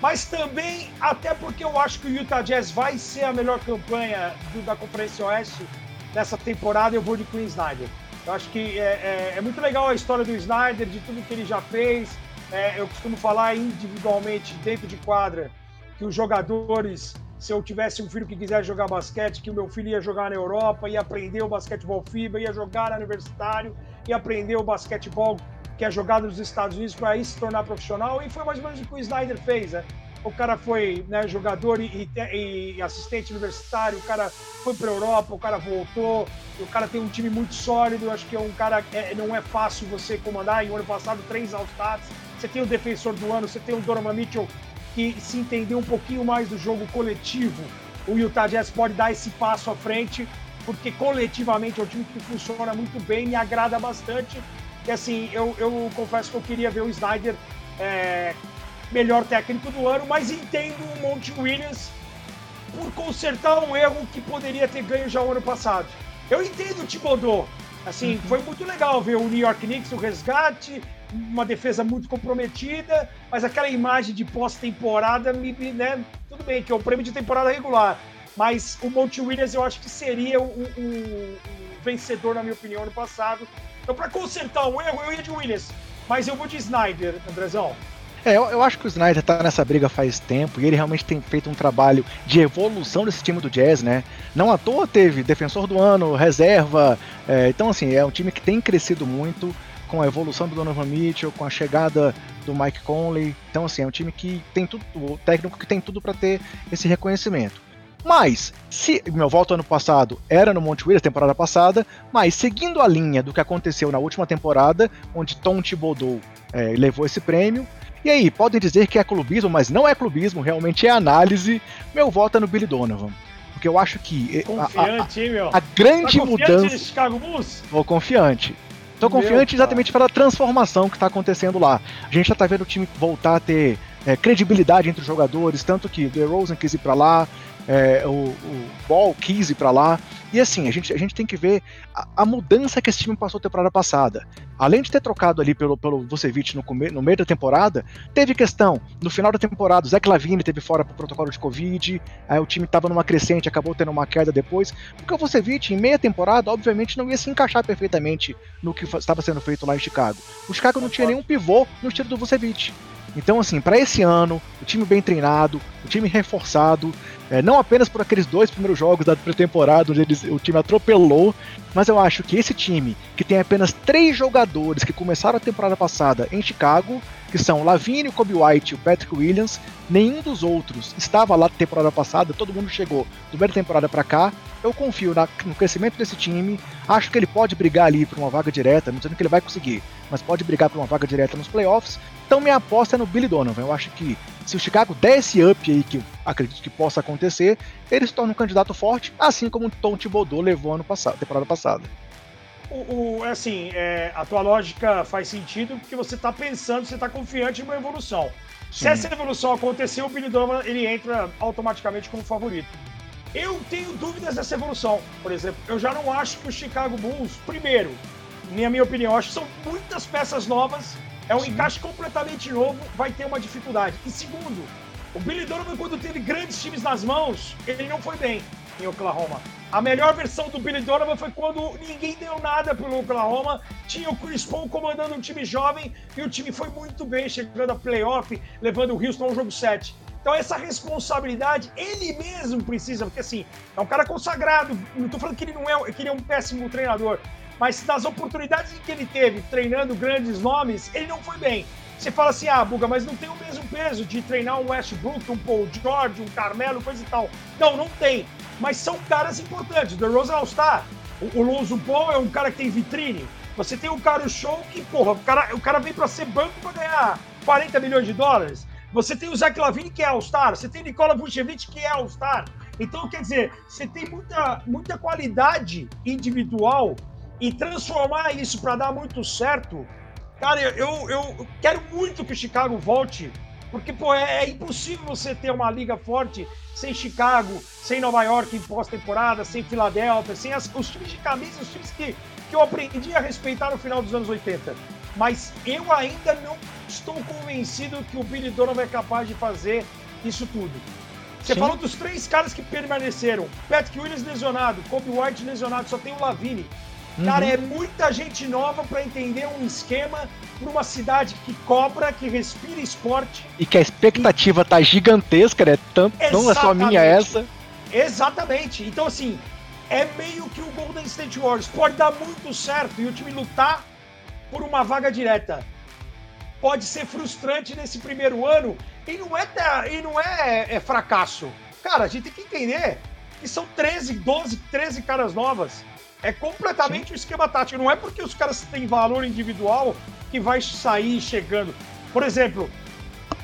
Mas também, até porque eu acho que o Utah Jazz vai ser a melhor campanha do, da Conferência Oeste nessa temporada, eu vou de Queen Snyder. Eu acho que é, é, é, muito legal a história do Snyder, de tudo que ele já fez. É, eu costumo falar individualmente, dentro de quadra, que os jogadores, se eu tivesse um filho que quisesse jogar basquete, que o meu filho ia jogar na Europa, ia aprender o basquetebol FIBA, ia jogar no universitário, ia aprender o basquetebol que é jogado nos Estados Unidos para aí se tornar profissional. E foi mais ou menos o que o Snyder fez, né? O cara foi né, jogador e, e, e, assistente universitário, o cara foi para a Europa, o cara voltou, o cara tem um time muito sólido. Acho que é um cara é, não é fácil você comandar. E o ano passado, três All-Stars. Você tem o defensor do ano, você tem o Donovan Mitchell que se entender um pouquinho mais do jogo coletivo. O Utah Jazz pode dar esse passo à frente, porque coletivamente é um time que funciona muito bem, me agrada bastante. E assim, eu, eu confesso que eu queria ver o Snyder é, melhor técnico do ano, mas entendo o Monte Williams por consertar um erro que poderia ter ganho já o ano passado. Eu entendo o Thibodeau. Assim, uhum. foi muito legal ver o New York Knicks, o resgate, uma defesa muito comprometida, mas aquela imagem de pós-temporada, me, né, tudo bem, que é o prêmio de temporada regular. Mas o Monte Williams eu acho que seria o, o, o vencedor, na minha opinião, no passado. Então, para consertar um erro, eu ia de Williams. Mas eu vou de Snyder, Andrezão. É, eu, eu, acho que o Snyder tá nessa briga faz tempo e ele realmente tem feito um trabalho de evolução desse time do Jazz, né? Não à toa teve defensor do ano, reserva. É, então, assim, é um time que tem crescido muito com a evolução do Donovan Mitchell, com a chegada do Mike Conley. Então, assim, é um time que tem tudo, o técnico que tem tudo para ter esse reconhecimento. Mas, se meu voto ano passado era no Monte Williams, temporada passada, mas seguindo a linha do que aconteceu na última temporada, onde Tom Thibodeau é, levou esse prêmio, e aí, podem dizer que é clubismo, mas não é clubismo, realmente é análise, meu voto é no Billy Donovan. Porque eu acho que confiante, a, a, hein, meu? a grande tá mudança. Chicago Bulls? Vou confiante. Tô confiante exatamente pela transformação que está acontecendo lá. A gente já tá vendo o time voltar a ter é, credibilidade entre os jogadores, tanto que o DeRozan quis ir para lá, é, o, o Ball quis ir para lá. E assim, a gente, a gente tem que ver a, a, mudança que esse time passou temporada passada. Além de ter trocado ali pelo, pelo Vucevic no, no meio da temporada, teve questão. No final da temporada, o Zé Clavini teve fora pro protocolo de Covid, aí o time estava numa crescente, acabou tendo uma queda depois. Porque o Vucevic, em meia temporada, obviamente não ia se encaixar perfeitamente no que estava sendo feito lá em Chicago. O Chicago não tinha nenhum pivô no estilo do Vucevic. Então, assim, para esse ano, o time bem treinado, o time reforçado, é, não apenas por aqueles dois primeiros jogos da pré-temporada, onde eles, o time atropelou, mas eu acho que esse time, que tem apenas três jogadores que começaram a temporada passada em Chicago, que são Lavigne, Kobe White e o Patrick Williams, nenhum dos outros estava lá temporada passada, todo mundo chegou do meio da temporada para cá, eu confio na, no crescimento desse time. Acho que ele pode brigar ali por uma vaga direta, não dizendo que ele vai conseguir, mas pode brigar por uma vaga direta nos playoffs. Então minha aposta é no Billy Donovan. Eu acho que se o Chicago der esse up aí, que acredito que possa acontecer, ele se torna um candidato forte, assim como o Tom Thibodeau levou ano passado, temporada passada. O, o, é assim, é, a tua lógica faz sentido porque você está pensando, você está confiante em uma evolução. Sim. Se essa evolução acontecer, o Billy Donovan ele entra automaticamente como favorito. Eu tenho dúvidas dessa evolução. Por exemplo, eu já não acho que o Chicago Bulls, primeiro, na minha opinião, acho que são muitas peças novas, é um Sim. encaixe completamente novo, vai ter uma dificuldade. E segundo, o Billy Donovan, quando teve grandes times nas mãos, ele não foi bem. em Oklahoma. A melhor versão do Billy Donovan foi quando ninguém deu nada pelo Oklahoma, tinha o Chris Paul comandando um time jovem e o time foi muito bem, chegando a playoff, levando o Houston ao jogo 7. Então essa responsabilidade ele mesmo precisa, porque assim, é um cara consagrado, não estou falando que ele não é, que ele é um péssimo treinador, mas das oportunidades que ele teve treinando grandes nomes, ele não foi bem. Você fala assim, ah, Buga, mas não tem o mesmo peso de treinar um Westbrook, um Paul George, um Carmelo, coisa e tal. Não, não tem. Mas são caras importantes. O DeRozan All-Star. O, o Lonzo Ball é um cara que tem vitrine. Você tem um cara show que, porra, o cara, o cara vem para ser banco para ganhar 40 milhões de dólares. Você tem o Zach Lavine, que é All-Star. Você tem Nikola Vucevic, que é All-Star. Então, quer dizer, você tem muita, muita qualidade individual e transformar isso para dar muito certo Cara, eu, eu quero muito que o Chicago volte, porque pô, é, é impossível você ter uma liga forte sem Chicago, sem Nova York em pós-temporada, sem Filadélfia, sem as, os times de camisa, os times que, que eu aprendi a respeitar no final dos anos 80. Mas eu ainda não estou convencido que o Billy Donovan é capaz de fazer isso tudo. Você Sim. falou dos três caras que permaneceram: Patrick Williams lesionado, Kobe White lesionado, só tem o Lavine. Cara, uhum. é muita gente nova para entender um esquema para uma cidade que cobra, que respira esporte. E que a expectativa e... tá gigantesca, né? Tanto, não é só minha essa. Exatamente. Então, assim, é meio que o Golden State Warriors. Pode dar muito certo e o time lutar por uma vaga direta. Pode ser frustrante nesse primeiro ano e não é, e não é, é fracasso. Cara, a gente tem que entender que são 13, 12, 13 caras novas. É completamente o esquema tático. Não é porque os caras têm valor individual que vai sair chegando. Por exemplo,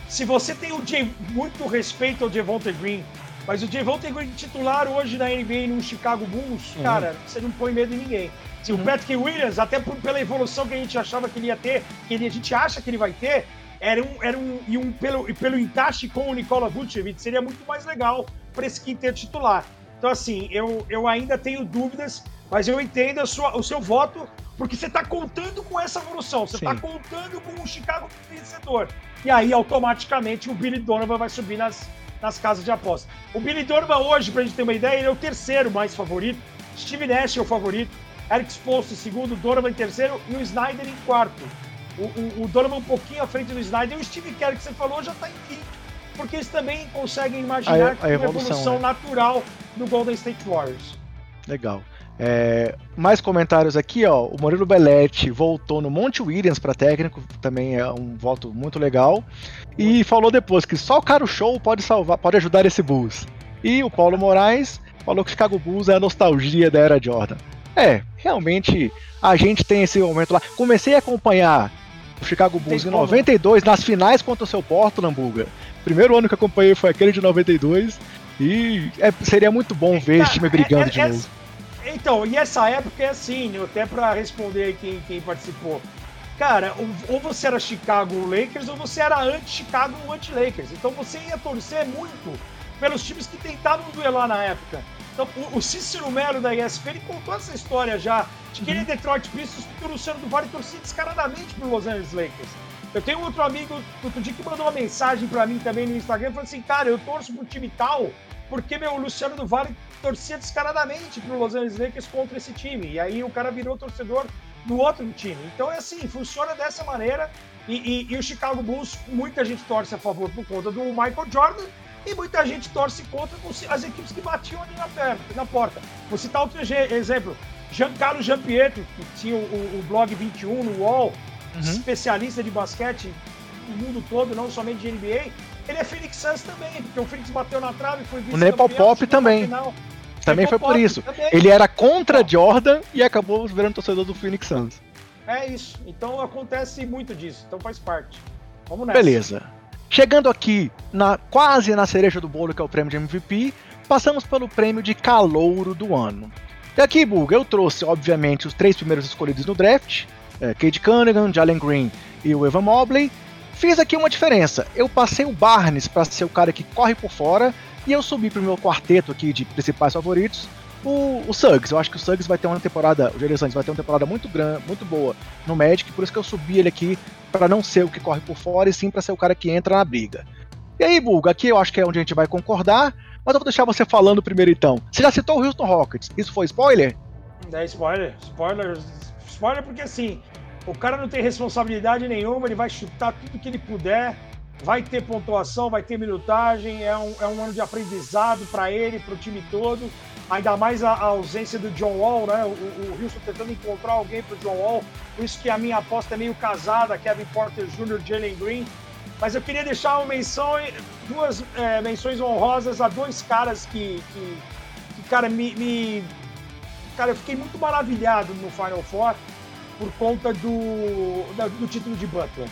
se você tem o Jay, muito respeito ao Devontae Green, mas o Devontae Green titular hoje na NBA no Chicago Bulls, uhum. cara, você não põe medo em ninguém. Se uhum. o Patrick Williams, até por, pela evolução que a gente achava que ele ia ter, que ele, a gente acha que ele vai ter, era um, era um, e um pelo, pelo encaixe com o Nikola Vucevic, seria muito mais legal para esse quinteto titular. Então, assim, eu, eu ainda tenho dúvidas mas eu entendo sua, o seu voto, porque você está contando com essa evolução, você está contando com o Chicago vencedor. E aí, automaticamente, o Billy Donovan vai subir nas, nas casas de aposta. O Billy Donovan hoje, para a gente ter uma ideia, ele é o terceiro mais favorito. Steve Nash é o favorito. Eric Spoelstra em segundo, Donovan em terceiro e o Snyder em quarto. O, o, o Donovan um pouquinho à frente do Snyder e o Steve Kerr, que você falou, já está em quinto. Porque eles também conseguem imaginar a, a é uma evolução né? natural do Golden State Warriors. Legal. É, mais comentários aqui, ó. O Murilo Belletti voltou no Monte Williams para técnico, também é um voto muito legal. E falou depois que só o cara show pode salvar, pode ajudar esse Bulls. E o Paulo Moraes falou que o Chicago Bulls é a nostalgia da era Jordan. É, realmente a gente tem esse momento lá. Comecei a acompanhar o Chicago Bulls em 92 nas finais contra o seu Portland, Buga. Primeiro ano que acompanhei foi aquele de 92 e é, seria muito bom ver esse time brigando é, é, de novo. Então, e essa época é assim, né? até para responder quem, quem participou. Cara, ou você era Chicago Lakers ou você era anti-Chicago anti-Lakers. Então você ia torcer muito pelos times que tentavam duelar na época. Então, o, o Cícero Melo da ESPN contou essa história já, de que uhum. ele é Detroit Pistons, porque o Luciano do Vale torcia descaradamente pro Los Angeles Lakers. Eu tenho outro amigo outro dia que mandou uma mensagem para mim também no Instagram, falando assim, cara, eu torço pro time tal, porque meu Luciano do Vale torcia descaradamente pro Los Angeles Lakers contra esse time. E aí o cara virou torcedor do outro time. Então é assim, funciona dessa maneira. E, e, e, o Chicago Bulls, muita gente torce a favor por conta do Michael Jordan e muita gente torce contra as equipes que batiam ali na, perna, na porta. Vou citar outro exemplo. Giancarlo Giampietro, que tinha o, o, blog 21 no UOL, uhum. especialista de basquete no mundo todo, não somente de NBA, ele é Phoenix Suns também, porque o Phoenix bateu na trave e foi vice O Nepopop também. Também foi por isso. Também. Ele era contra Jordan e acabou virando torcedor do Phoenix Suns. É isso. Então acontece muito disso. Então faz parte. Vamos nessa. Beleza. Chegando aqui na quase na cereja do bolo, que é o prêmio de MVP, passamos pelo prêmio de calouro do ano. E aqui, Bug, eu trouxe, obviamente, os três primeiros escolhidos no draft: é, Cade Cunningham, Jalen Green e o Evan Mobley. Fiz aqui uma diferença. Eu passei o Barnes para ser o cara que corre por fora e eu subi pro meu quarteto aqui de principais favoritos o, o Suggs. Eu acho que o Suggs vai ter uma temporada, o Jerry Santos vai ter uma temporada muito grande, muito boa no Magic, por isso que eu subi ele aqui para não ser o que corre por fora e sim para ser o cara que entra na briga. E aí, Bulga, aqui eu acho que é onde a gente vai concordar. Mas eu vou deixar você falando primeiro então. Você já citou o Houston Rockets. Isso foi spoiler? É spoiler. Spoiler. Spoiler porque assim, o cara não tem responsabilidade nenhuma, ele vai chutar tudo que ele puder, vai ter pontuação, vai ter minutagem, é um, é um ano de aprendizado para ele, para o time todo. Ainda mais a, a, ausência do John Wall, né? O, o Houston tentando encontrar alguém para o John Wall. Por isso que a minha aposta é meio casada, Kevin Porter Jr., Jalen Green. Mas eu queria deixar uma menção, duas é, menções honrosas a dois caras que, que, que cara, me, me, Cara, eu fiquei muito maravilhado no Final Four por conta do, do título de Butler.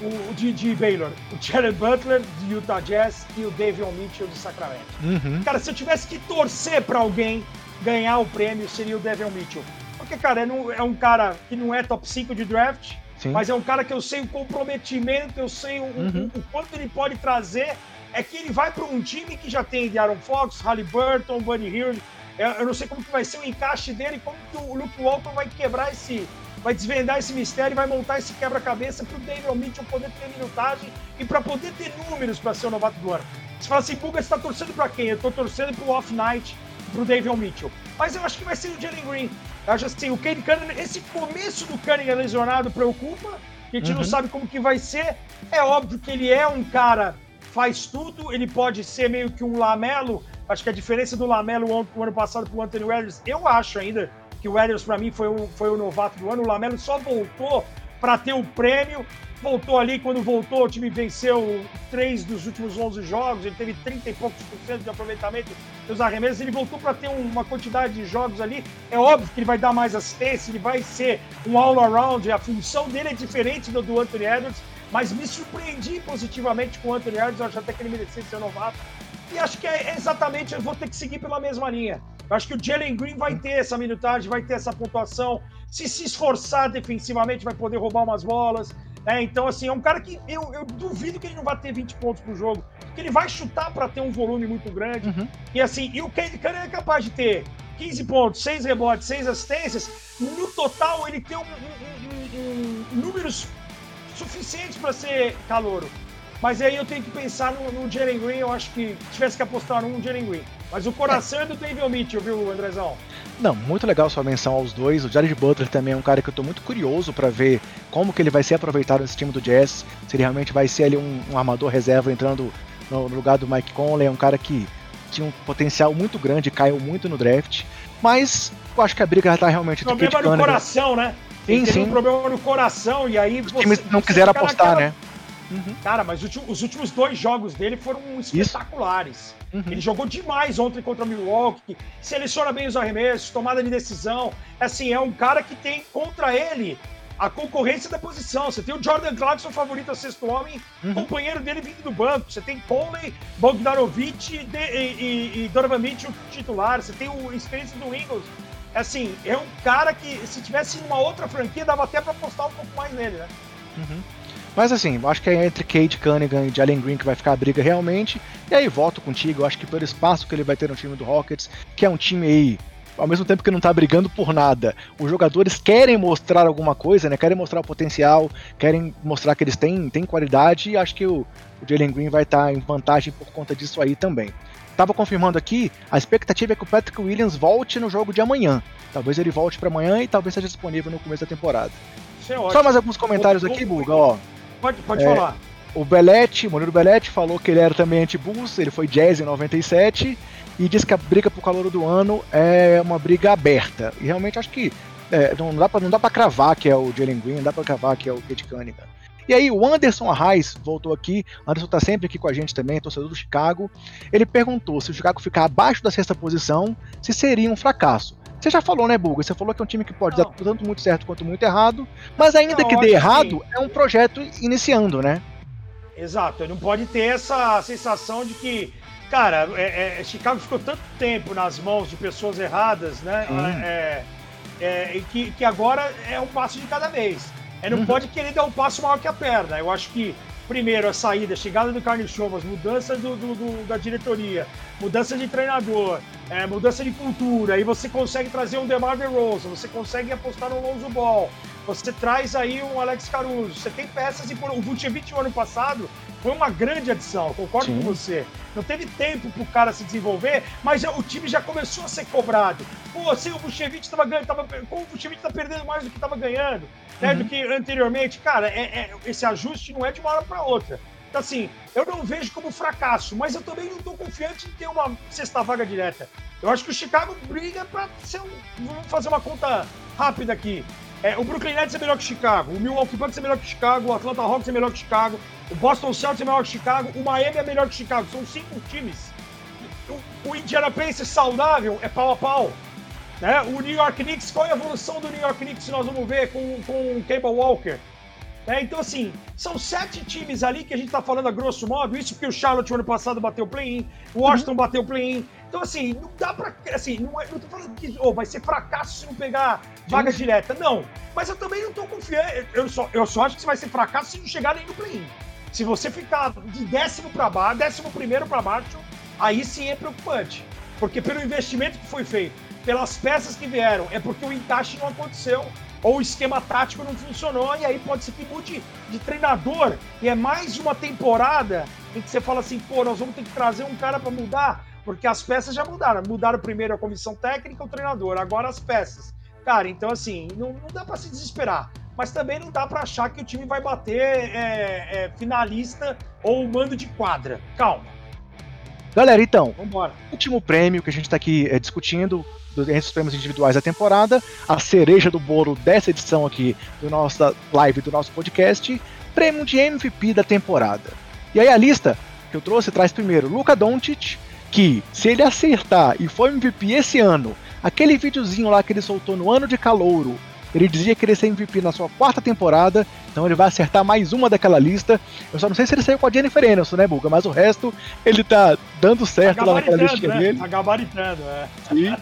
O, de, de Baylor, o Jared Butler de Utah Jazz e o David Mitchell de Sacramento. Uhum. Cara, se eu tivesse que torcer para alguém ganhar o prêmio, seria o David Mitchell. Porque, cara, é, é um cara que não é top 5 de draft, Sim. mas é um cara que eu sei o comprometimento, eu sei o, uhum. o, o quanto ele pode trazer. É que ele vai para um time que já tem de Aaron Fox, Halliburton, Buddy Hill, eu não sei como que vai ser o encaixe dele, como que o Luke Walton vai quebrar esse, vai desvendar esse mistério, vai montar esse quebra-cabeça para o David Mitchell poder ter minutagem e para poder ter números para ser o novato do ano. Você fala assim, Buga, você está torcendo para quem? Eu estou torcendo para o Off Night, para o David Mitchell. Mas eu acho que vai ser o Jalen Green. Eu acho assim, o Cade Cunningham, esse começo do Cunningham lesionado preocupa, a gente uhum. não sabe como que vai ser. É óbvio que ele é um cara, faz tudo, ele pode ser meio que um lamelo, Acho que a diferença do Lamelo o ano passado para o Anthony Edwards, eu acho ainda que o Edwards para mim foi o, foi o novato do ano. O Lamelo só voltou para ter o prêmio. Voltou ali, quando voltou, o time venceu três dos últimos 11 jogos. Ele teve 30 e poucos por cento de aproveitamento dos arremessos. Ele voltou para ter uma quantidade de jogos ali. É óbvio que ele vai dar mais assistência, ele vai ser um all-around. A função dele é diferente do, do Anthony Edwards. Mas me surpreendi positivamente com o Anthony Edwards. Eu acho até que ele merecia ser novato. E acho que é exatamente, eu vou ter que seguir pela mesma linha. Eu acho que o Jalen Green vai ter essa minutagem, vai ter essa pontuação. Se se esforçar defensivamente, vai poder roubar umas bolas. É, então, assim, é um cara que eu, eu, duvido que ele não vai ter 20 pontos por jogo. Porque ele vai chutar para ter um volume muito grande. Uhum. E assim, e o Cade Cunningham é capaz de ter 15 pontos, 6 rebotes, 6 assistências. No total, ele tem um, um, um, números suficientes para ser calouro. Mas aí eu tenho que pensar no, no Jalen Green, eu acho que tivesse que apostar num Jalen Green. Mas o coração é, é do David Mitchell, viu, Andrezão? Não, muito legal sua menção aos dois. O Jared Butler também é um cara que eu tô muito curioso para ver como que ele vai ser aproveitado nesse time do Jazz. Se ele realmente vai ser ali um, um armador reserva entrando no, no, lugar do Mike Conley. É um cara que tinha um potencial muito grande, caiu muito no draft. Mas eu acho que a briga já tá realmente... O problema no coração, né? Sim, sim. um problema no coração e aí... Os você, times não quiseram apostar, naquela... né? Uhum. Cara, mas os últimos dois jogos dele foram espetaculares. Uhum. Ele jogou demais ontem contra o Milwaukee, seleciona bem os arremessos, tomada de decisão. Assim, é um cara que tem contra ele a concorrência da posição. Você tem o Jordan Clarkson, favorito a sexto homem, uhum. companheiro dele vindo do banco. Você tem Conley, Bogdanovich e, e, e Donovan Mitchell titular. Você tem o experiência do Ingles. Assim, é um cara que, se tivesse em uma outra franquia, dava até para apostar um pouco mais nele, né? Uhum. Mas assim, acho que é entre Kate Cunningham e Jalen Green que vai ficar a briga realmente. E aí volto contigo, acho que pelo espaço que ele vai ter no time do Rockets, que é um time aí, ao mesmo tempo que não tá brigando por nada, os jogadores querem mostrar alguma coisa, né? Querem mostrar o potencial, querem mostrar que eles têm, têm qualidade, e acho que o, o Jalen Green vai estar tá em vantagem por conta disso aí também. Tava confirmando aqui, a expectativa é que o Patrick Williams volte no jogo de amanhã. Talvez ele volte para amanhã e talvez seja disponível no começo da temporada. É Só mais alguns comentários aqui, Buga, ó. Pode, pode é, falar. O Belletti, Murilo Belletti, falou que ele era também anti-Bulls, ele foi jazz em 97 e disse que a briga pro calor do ano é uma briga aberta. E realmente acho que é, não dá pra, não dá pra cravar que é o Jalen Green, não dá pra cravar que é o Kate Cunningham. E aí, o Anderson Arraes voltou aqui. Anderson tá sempre aqui com a gente também, torcedor do Chicago. Ele perguntou se o Chicago ficar abaixo da sexta posição, se seria um fracasso. Você já falou, né, Buga? Você falou que é um time que pode não. dar tanto muito certo quanto muito errado, mas ainda não, que dê errado, que... é um projeto iniciando, né? Exato, não pode ter essa sensação de que, cara, é, é, Chicago ficou tanto tempo nas mãos de pessoas erradas, né? É, é, que, que agora é um passo de cada vez. É, não uhum. pode querer dar um passo maior que a perna. Eu acho que primeiro a saída, a chegada do Carlos Chovas, mudança do, do, do, da diretoria, mudança de treinador, é, mudança de cultura, aí você consegue trazer um DeMar DeRozan, você consegue apostar no Lonzo Ball, Você traz aí um Alex Caruso, você tem peças e o Vucevic no ano passado foi uma grande adição, concordo Sim. com você. Não teve tempo pro cara se desenvolver, mas já, o time já começou a ser cobrado. Pô, sem o Vucevic tava ganhando, tava, como o Vucevic tá perdendo mais do que tava ganhando, né, uhum. do que anteriormente. Cara, é, é, esse ajuste não é de uma hora para outra. Então, assim, eu não vejo como fracasso, mas eu também não estou confiante em ter uma sexta vaga direta. Eu acho que o Chicago briga para ser um. Vamos fazer uma conta rápida aqui. É, o Brooklyn Nets é melhor que Chicago, o Milwaukee Bucks é melhor que Chicago, o Atlanta Hawks é melhor que Chicago, o Boston Celtics é melhor que Chicago, o Miami é melhor que Chicago. São cinco times. O, o Indiana Pacers saudável é pau a pau. Né? O New York Knicks, qual é a evolução do New York Knicks nós vamos ver com, com o Cable Walker? É, então, assim, são sete times ali que a gente tá falando a grosso modo, isso porque o Charlotte ano passado bateu play-in, o Washington uhum. bateu play-in. Então, assim, não dá pra. Assim, não, é, não tô falando que oh, vai ser fracasso se não pegar vaga Sim. direta. Não. Mas eu também não tô confiando. Eu só, eu só acho que vai ser fracasso se não chegar nem no play-in. Se você ficar de décimo para baixo, décimo primeiro para baixo, aí sim é preocupante. Porque pelo investimento que foi feito, pelas peças que vieram, é porque o encaixe não aconteceu ou o esquema tático não funcionou, e aí pode ser que mude de treinador, e é mais uma temporada em que você fala assim, pô, nós vamos ter que trazer um cara para mudar, porque as peças já mudaram. Mudaram primeiro a comissão técnica, o treinador, agora as peças. Cara, então assim, não, não dá para se desesperar. Mas também não dá para achar que o time vai bater é, é, finalista ou mando de quadra. Calma. Galera, então, Vambora. último prêmio que a gente está aqui é, discutindo, entre os prêmios individuais da temporada, a cereja do bolo dessa edição aqui do nossa live, do nosso podcast, prêmio de MVP da temporada. E aí a lista que eu trouxe traz primeiro Luca Doncic, que se ele acertar e for MVP esse ano, aquele videozinho lá que ele soltou no ano de calouro, ele dizia que ele ia ser MVP na sua quarta temporada, então ele vai acertar mais uma daquela lista. Eu só não sei se ele saiu com a Jennifer Aniston, né, Buga? Mas o resto ele tá dando certo lá naquela listinha né? dele. Tá gabaritando, é. Sim.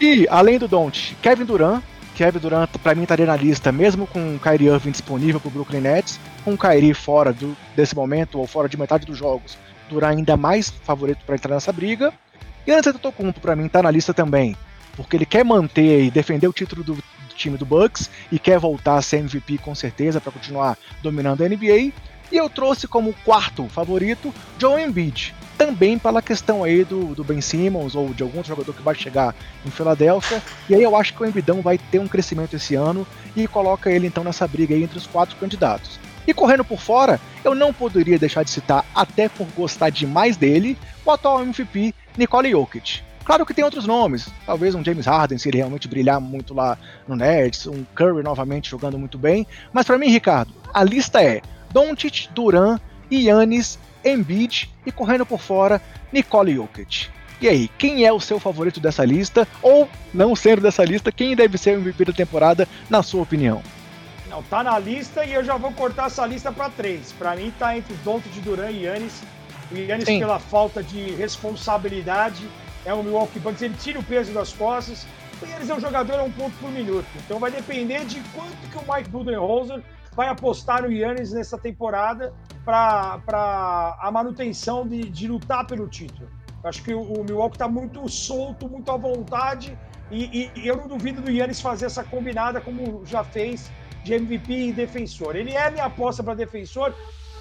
E, além do Don't, Kevin Durant. Kevin Durant, pra mim, estaria na lista, mesmo com o Kyrie Irving disponível pro Brooklyn Nets, com o Kyrie fora do, desse momento, ou fora de metade dos jogos, Durant ainda mais favorito para entrar nessa briga. E Antetokounmpo, para mim, tá na lista também, porque ele quer manter e defender o título do time do Bucks e quer voltar a ser MVP com certeza para continuar dominando a NBA. E eu trouxe como quarto favorito Joe Embiid, também pela questão aí do, do Ben Simmons ou de algum jogador que vai chegar em Filadélfia. E aí eu acho que o Embidão vai ter um crescimento esse ano e coloca ele então nessa briga aí entre os quatro candidatos. E correndo por fora, eu não poderia deixar de citar, até por gostar demais dele, o atual MVP Nikola Jokic. Claro que tem outros nomes, talvez um James Harden, se ele realmente brilhar muito lá no Nerds, um Curry novamente jogando muito bem, mas para mim, Ricardo, a lista é Doncic, Duran, Yannis, Embiid e correndo por fora, Nicole Jokic. E aí, quem é o seu favorito dessa lista? Ou, não sendo dessa lista, quem deve ser o MVP da temporada, na sua opinião? Não, tá na lista e eu já vou cortar essa lista para três. Para mim tá entre Doncic, Duran e Yannis. O Yannis Sim. pela falta de responsabilidade é o Milwaukee Bucks, ele tira o peso das costas. E eles é um jogador a um ponto por minuto. Então vai depender de quanto que o Mike Budenholzer vai apostar no Yannis nessa temporada para a manutenção de, de lutar pelo título. Acho que o, o Milwaukee está muito solto, muito à vontade, e, e, eu não duvido do Yannis fazer essa combinada como já fez de MVP e defensor. Ele é minha aposta para defensor,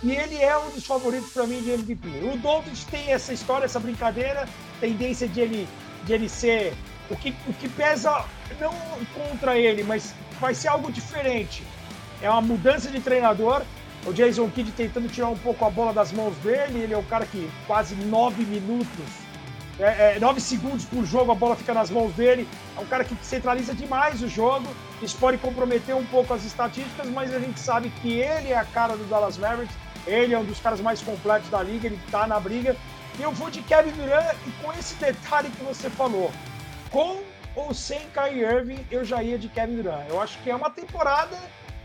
e ele é um dos favoritos para mim de MVP. O Doncic tem essa história, essa brincadeira, tendência de ele, de ele ser o que, o que pesa não contra ele, mas vai ser algo diferente. É uma mudança de treinador. O Jason Kidd tentando tirar um pouco a bola das mãos dele. Ele é o cara que quase nove minutos, é, é, nove segundos por jogo, a bola fica nas mãos dele. É um cara que centraliza demais o jogo. Isso pode comprometer um pouco as estatísticas, mas a gente sabe que ele é a cara do Dallas Mavericks ele é um dos caras mais completos da liga, ele tá na briga. E eu vou de Kevin Durant e com esse detalhe que você falou, com ou sem Kyrie Irving, eu já ia de Kevin Durant. Eu acho que é uma temporada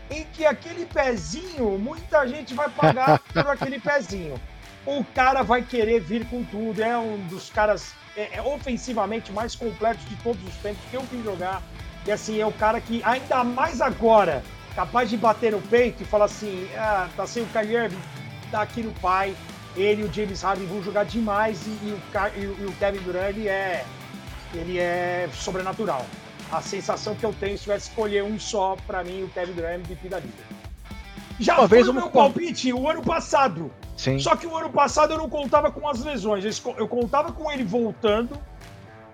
em que aquele pezinho, muita gente vai pagar por aquele pezinho. O cara vai querer vir com tudo, é um dos caras é, é ofensivamente mais completos de todos os tempos que eu vi jogar. E assim, é o cara que, ainda mais agora, capaz de bater no peito e falar assim: ah, tá sem o Kyrie Irving, tá aqui no pai. Ele e o James Harden vão jogar demais e, e, o, e o, Kevin Durant ele é, ele é sobrenatural. a sensação que eu tenho se tivesse escolher um só, para mim, o Kevin Durant MVP da liga. Já Uma foi vez o eu meu me- palpite o ano passado. Sim. Só que o ano passado eu não contava com as lesões. Eu contava com ele voltando.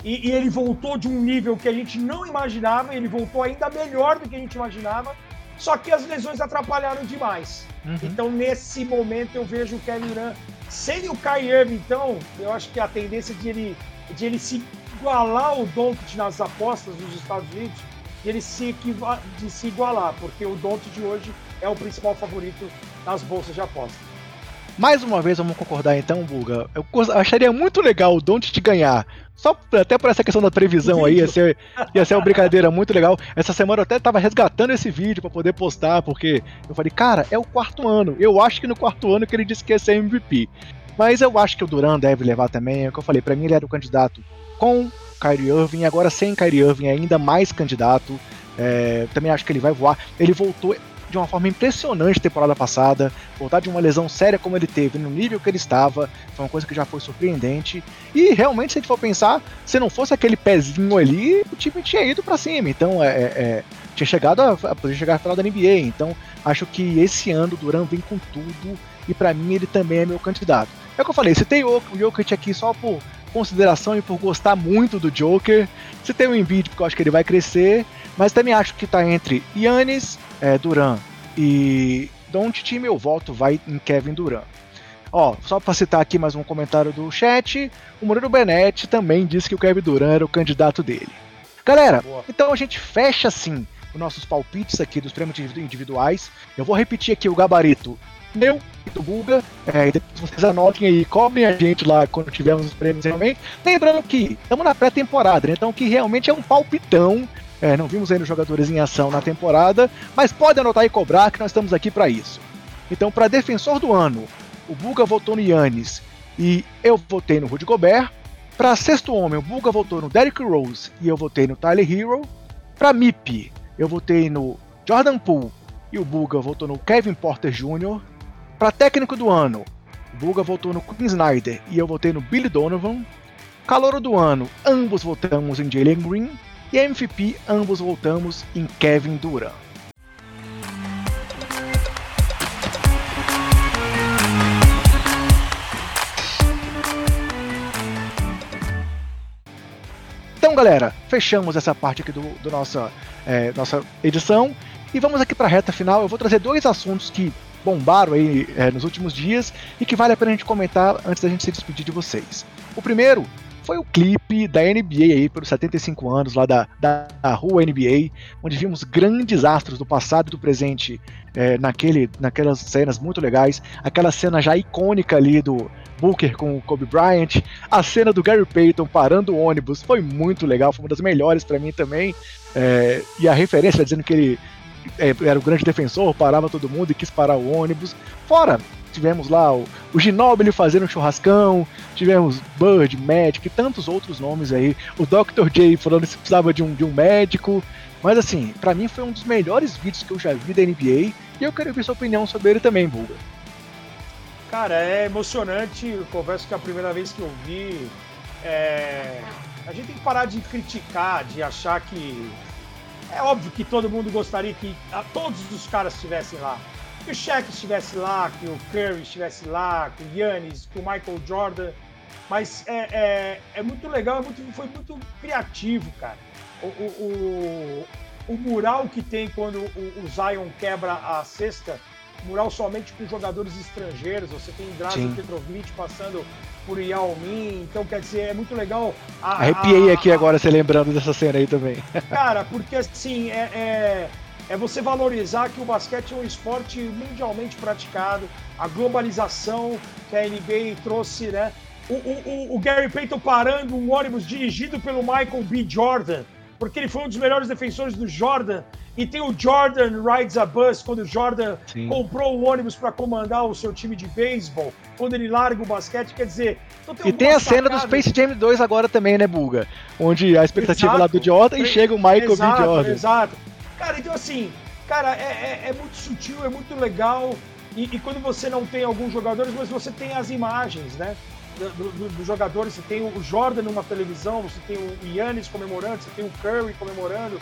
E, e ele voltou de um nível que a gente não imaginava. Ele voltou ainda melhor do que a gente imaginava. Só que as lesões atrapalharam demais. Uhum. Então, nesse momento, eu vejo o Kevin Durant. Sem o Kyrie Irving, então, eu acho que a tendência de ele, de ele se igualar ao Doncic nas apostas dos Estados Unidos, de ele se, de se igualar, porque o Doncic de hoje é o principal favorito nas bolsas de aposta. Mais uma vez, vamos concordar então, Buga. Eu acharia muito legal o Don't te ganhar. Só até por essa questão da previsão aí, ia ser, ia ser uma brincadeira muito legal. Essa semana eu até tava resgatando esse vídeo pra poder postar, porque eu falei, cara, é o quarto ano. Eu acho que no quarto ano que ele disse que ia ser MVP. Mas eu acho que o Duran deve levar também. É o que eu falei, pra mim ele era o candidato com Kyrie Irving, agora sem Kyrie Irving, ainda mais candidato. É, também acho que ele vai voar. Ele voltou de uma forma impressionante temporada passada. Voltar de uma lesão séria como ele teve, no nível que ele estava, foi uma coisa que já foi surpreendente. E realmente, se a gente for pensar, se não fosse aquele pezinho ali, o time tinha ido para cima. Então, é, é, é, tinha chegado a, a poder chegar à final da NBA. Então, acho que esse ano o Duran vem com tudo e para mim ele também é meu candidato. É o que eu falei, citei o o Jokic aqui só por consideração e por gostar muito do Joker. Citei o Embiid porque eu acho que ele vai crescer, mas também acho que tá entre Yannis, é, Duran e Doncic, meu voto vai em Kevin Duran. Ó, só para citar aqui mais um comentário do chat, o Murilo Benetti também disse que o Kevin Durant era o candidato dele. Galera, Boa. então a gente fecha assim os nossos palpites aqui dos prêmios individu- individuais. Eu vou repetir aqui o gabarito meu do Buga. É, vocês anotem aí, cobrem a gente lá quando tivermos os prêmios realmente. Lembrando que estamos na pré-temporada, né? então que realmente é um palpitão. É, não vimos ainda os jogadores em ação na temporada, mas pode anotar e cobrar que nós estamos aqui para isso. Então, para defensor do ano, o Buga votou no Yannis e eu votei no Rudy Gobert. Para sexto homem, o Buga votou no Derrick Rose e eu votei no Tyler Hero. Para MIP, eu votei no Jordan Poole e o Buga votou no Kevin Porter Jr. Para técnico do ano, Buga votou no Quinn Snyder e eu votei no Billy Donovan. Calouro do ano, ambos votamos em Jalen Green. E MVP, ambos votamos em Kevin Durant. Então, galera, fechamos essa parte aqui do, do nossa, é, nossa edição e vamos aqui para a reta final. Eu vou trazer dois assuntos que bombaram aí é, nos últimos dias e que vale a pena a gente comentar antes da gente se despedir de vocês. O primeiro foi o clipe da NBA aí pelos 75 anos lá da, da, da rua NBA, onde vimos grandes astros do passado e do presente é, naquele, naquelas cenas muito legais. Aquela cena já icônica ali do Booker com o Kobe Bryant, a cena do Gary Payton parando o ônibus foi muito legal, foi uma das melhores para mim também. É, e a referência dizendo que ele era o grande defensor, parava todo mundo e quis parar o ônibus. Fora, tivemos lá o, o Ginóbili fazendo um churrascão, tivemos Bird, Magic e tantos outros nomes aí. O Dr. J falando que precisava de um, de um médico. Mas assim, para mim foi um dos melhores vídeos que eu já vi da NBA e eu quero ver sua opinião sobre ele também, Bulga. Cara, é emocionante. Eu confesso que a primeira vez que eu vi. é, A gente tem que parar de criticar, de achar que. É óbvio que todo mundo gostaria que a- todos os caras estivessem lá. Que o Shaq estivesse lá, que o Curry estivesse lá, que o Yannis, que o Michael Jordan. Mas é, é, é muito legal, é muito- foi muito criativo, cara. O, o, o, o mural que tem quando o, o Zion quebra a cesta mural somente com jogadores estrangeiros. Você tem Drazen. Petrovic passando por Yao Ming. Então, quer dizer, é muito legal. A, Arrepiei a- aqui a- agora, você lembrando dessa cena aí também. Cara, porque assim, é, é, é você valorizar que o basquete é um esporte mundialmente praticado, a globalização que a NBA trouxe, né? O, o- o- o Gary Payton parando um ônibus dirigido pelo Michael B. Jordan, porque ele foi um dos melhores defensores do Jordan. E tem o Jordan Rides a Bus, quando o Jordan Sim. comprou o ônibus para comandar o seu time de beisebol, quando ele larga o basquete, quer dizer. então E tem a cena do Space Jam 2 agora também, né, Bulga? Onde a expectativa lá do Exato. Jordan e chega o Michael exato, B. Jordan. Exato. Cara, então assim, cara, é, é- é muito sutil, é muito legal. E, e quando você não tem alguns jogadores, mas você tem as imagens, né? Dos do, jogadores. Você tem o Jordan numa televisão, você tem o Yannis comemorando, você tem o Curry comemorando.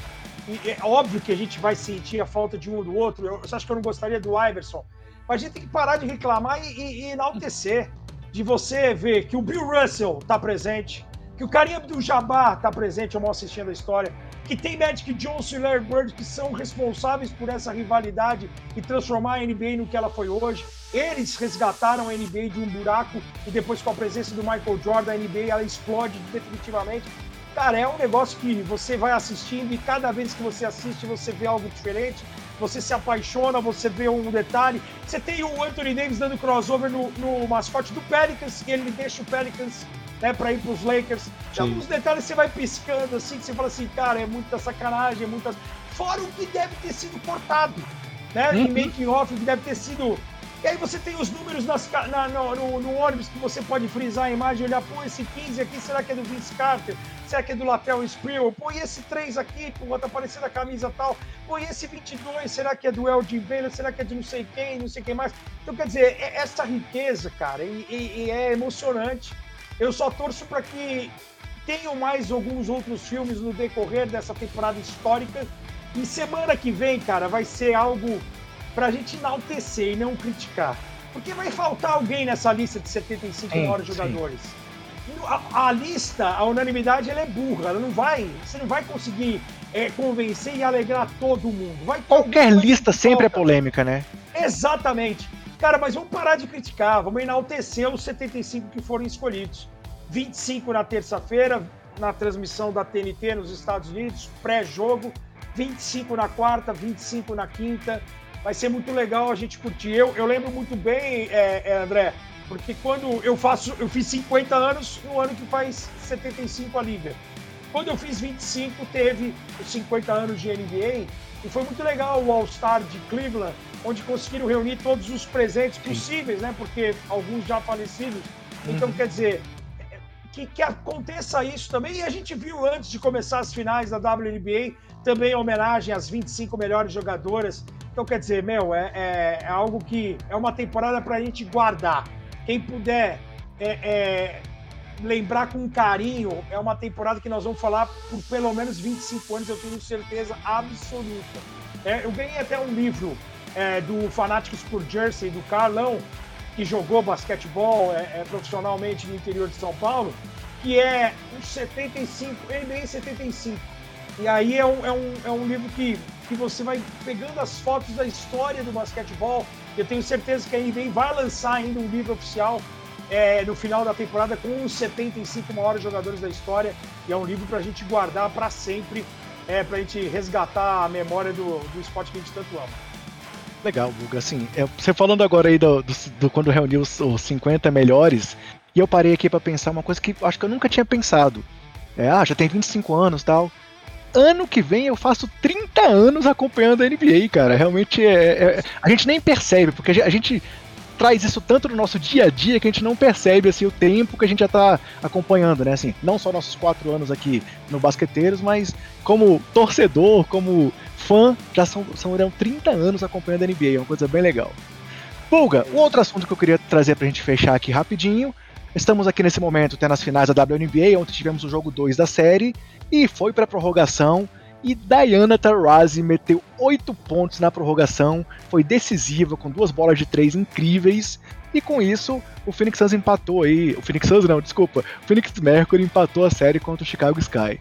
E é óbvio que a gente vai sentir a falta de um ou do outro. Eu, eu acho que eu não gostaria do Iverson. Mas a gente tem que parar de reclamar e, e, e enaltecer. De você ver que o Bill Russell está presente, que o Karim Abdul-Jabbar está presente, eu mal assistindo a história, que tem Magic Johnson e Larry Bird que são responsáveis por essa rivalidade e transformar a NBA no que ela foi hoje. Eles resgataram a NBA de um buraco e depois com a presença do Michael Jordan, a NBA ela explode definitivamente. Cara, é um negócio que você vai assistindo e cada vez que você assiste você vê algo diferente, você se apaixona, você vê um detalhe. Você tem o Anthony Davis dando crossover no, no mascote do Pelicans, e ele deixa o Pelicans né, para ir para os Lakers. Tem alguns detalhes você vai piscando assim, que você fala assim, cara, é muita sacanagem, é muita. Fora o que deve ter sido cortado, né? Uhum. Em making off, que deve ter sido. E aí você tem os números nas, na, no, no, no, ônibus que você pode frisar a imagem e olhar, pô, esse 15 aqui, será que é do Vince Carter? Será que é do Latel Sprewell? Pô, e esse 3 aqui, pô, tá parecendo a camisa tal. Pô, e esse 22, será que é do Elgin Baylor? Será que é de não sei quem, não sei quem mais? Então, quer dizer, é essa riqueza, cara, e, e, e é emocionante. Eu só torço para que tenham mais alguns outros filmes no decorrer dessa temporada histórica. E semana que vem, cara, vai ser algo pra gente enaltecer e não criticar. Porque vai faltar alguém nessa lista de 75 sim, maiores jogadores. A, a, lista, a unanimidade, ela é burra. Ela não vai. Você não vai conseguir é, convencer e alegrar todo mundo. Vai Qualquer lista sempre é polêmica, né? Exatamente. Cara, mas vamos parar de criticar, vamos enaltecer os 75 que foram escolhidos. 25 na terça-feira, na transmissão da TNT nos Estados Unidos, pré-jogo. 25 na quarta, 25 na quinta. Vai ser muito legal a gente curtir. Eu, eu lembro muito bem, é, é, André, porque quando eu faço, eu fiz 50 anos no ano que faz 75 a Liga. Quando eu fiz 25, teve os 50 anos de NBA e foi muito legal o All-Star de Cleveland, onde conseguiram reunir todos os presentes possíveis, né? Porque alguns já falecidos. Então, uhum. quer dizer, que, que aconteça isso também. E a gente viu antes de começar as finais da WNBA também homenagem às 25 melhores jogadoras. Então, quer dizer, meu, é, é, é algo que é uma temporada para a gente guardar. Quem puder é, é, lembrar com carinho, é uma temporada que nós vamos falar por pelo menos 25 anos, eu tenho certeza absoluta. É, eu ganhei até um livro é, do Fanáticos por Jersey, do Carlão, que jogou basquetebol é, é, profissionalmente no interior de São Paulo, que é um 75, NBA 75. E aí é um, é um, é um livro que, que você vai pegando as fotos da história do basquetebol. Eu tenho certeza que a NBA vai lançar ainda um livro oficial é, no final da temporada com os 75 maiores jogadores da história. E é um livro para a gente guardar para sempre, é, para a gente resgatar a memória do, do esporte que a gente tanto ama. Legal, Guga. Assim, é, você falando agora aí do, do, do quando reuniu os, os 50 melhores, e eu parei aqui para pensar uma coisa que acho que eu nunca tinha pensado. É, ah, já tem 25 anos tal. Ano que vem eu faço 30 anos acompanhando a NBA, cara. Realmente é, é a gente nem percebe, porque a gente traz isso tanto no nosso dia a dia que a gente não percebe assim, o tempo que a gente já está acompanhando, né? Assim, não só nossos quatro anos aqui no Basqueteiros, mas como torcedor, como fã, já são, são 30 anos acompanhando a NBA, é uma coisa bem legal. Pulga, um outro assunto que eu queria trazer pra gente fechar aqui rapidinho. Estamos aqui nesse momento tendo as finais da WNBA, onde tivemos o jogo 2 da série, e foi pra prorrogação e Diana Taurasi meteu 8 pontos na prorrogação, foi decisiva com duas bolas de três incríveis. E com isso, o Phoenix Suns empatou aí. O Phoenix Suns não, desculpa. O Phoenix Mercury empatou a série contra o Chicago Sky.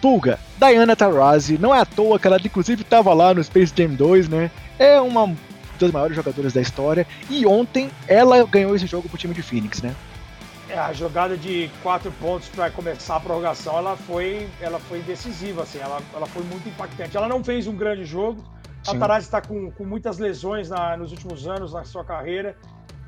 Pulga, Diana Taurasi, não é à toa que ela inclusive estava lá no Space Jam 2, né? É uma das maiores jogadoras da história. E ontem ela ganhou esse jogo pro time de Phoenix, né? É, a jogada de quatro pontos para começar a prorrogação, ela foi, ela foi decisiva, assim, ela, ela foi muito impactante. Ela não fez um grande jogo. Sim. A Taraz está com, com muitas lesões na, nos últimos anos na sua carreira.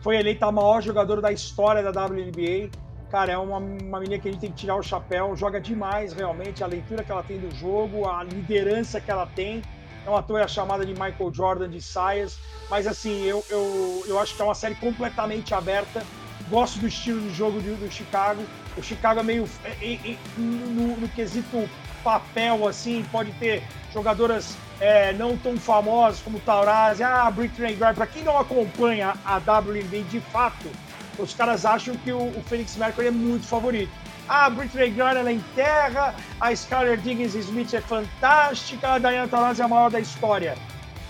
Foi eleita a maior jogadora da história da WNBA. Cara, é uma, uma menina que a gente tem que tirar o chapéu. Joga demais, realmente. A leitura que ela tem do jogo, a liderança que ela tem. É uma toa chamada de Michael Jordan de saias. Mas, assim, eu, eu, eu acho que é uma série completamente aberta gosto do estilo de jogo do, do Chicago. O Chicago é meio. É, é, é, no, no, quesito papel, assim, pode ter jogadoras é, não tão famosas como Taurasi, ah, Britney Griner. Para quem não acompanha a WNBA de fato, os caras acham que o, o Felix Mercury é muito favorito. Ah, a Brittany Griner ela enterra, a Skyler Diggins Smith é fantástica, a Diana Taurasi é a maior da história.